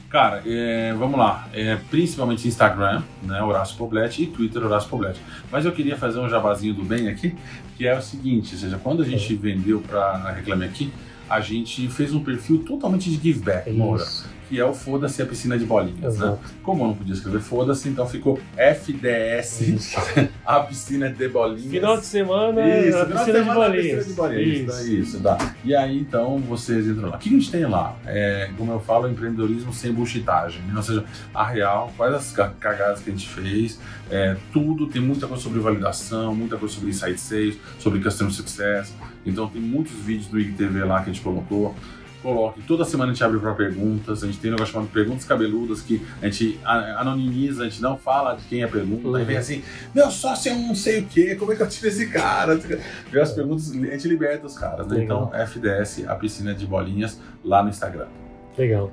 Cara, é, vamos lá. É, principalmente Instagram, né, Horácio Poblete, e Twitter, Horácio Poblete. Mas eu queria fazer um jabazinho do bem aqui, que é o seguinte, ou seja, quando a gente vendeu para Reclame Aqui, a gente fez um perfil totalmente de give back, Moura, que é o Foda-se a piscina de bolinhas, né? Como eu não podia escrever Foda-se, então ficou FDS, a piscina de bolinhas. Final de semana, Isso, a final piscina de semana, a bolinhas. piscina de bolinhas. Isso. Isso, tá. E aí, então, vocês entram lá. O que a gente tem lá? É, como eu falo, empreendedorismo sem bullshitagem. né? Ou seja, a real, quais as ca- cagadas que a gente fez, é, tudo, tem muita coisa sobre validação, muita coisa sobre insight sales, sobre customer success. Então, tem muitos vídeos do IGTV lá que a gente colocou. Coloque. Toda semana a gente abre para perguntas. A gente tem um negócio chamado Perguntas Cabeludas, que a gente anonimiza, a gente não fala de quem é a pergunta. Uhum. Aí vem assim: meu sócio é um não sei o quê, como é que eu tive esse cara? Vê as perguntas, a gente liberta os caras, né? Então, FDS, a piscina de bolinhas, lá no Instagram. Legal.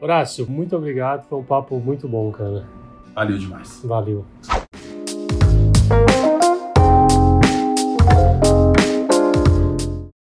Horácio, muito obrigado. Foi um papo muito bom, cara. Valeu demais. Valeu.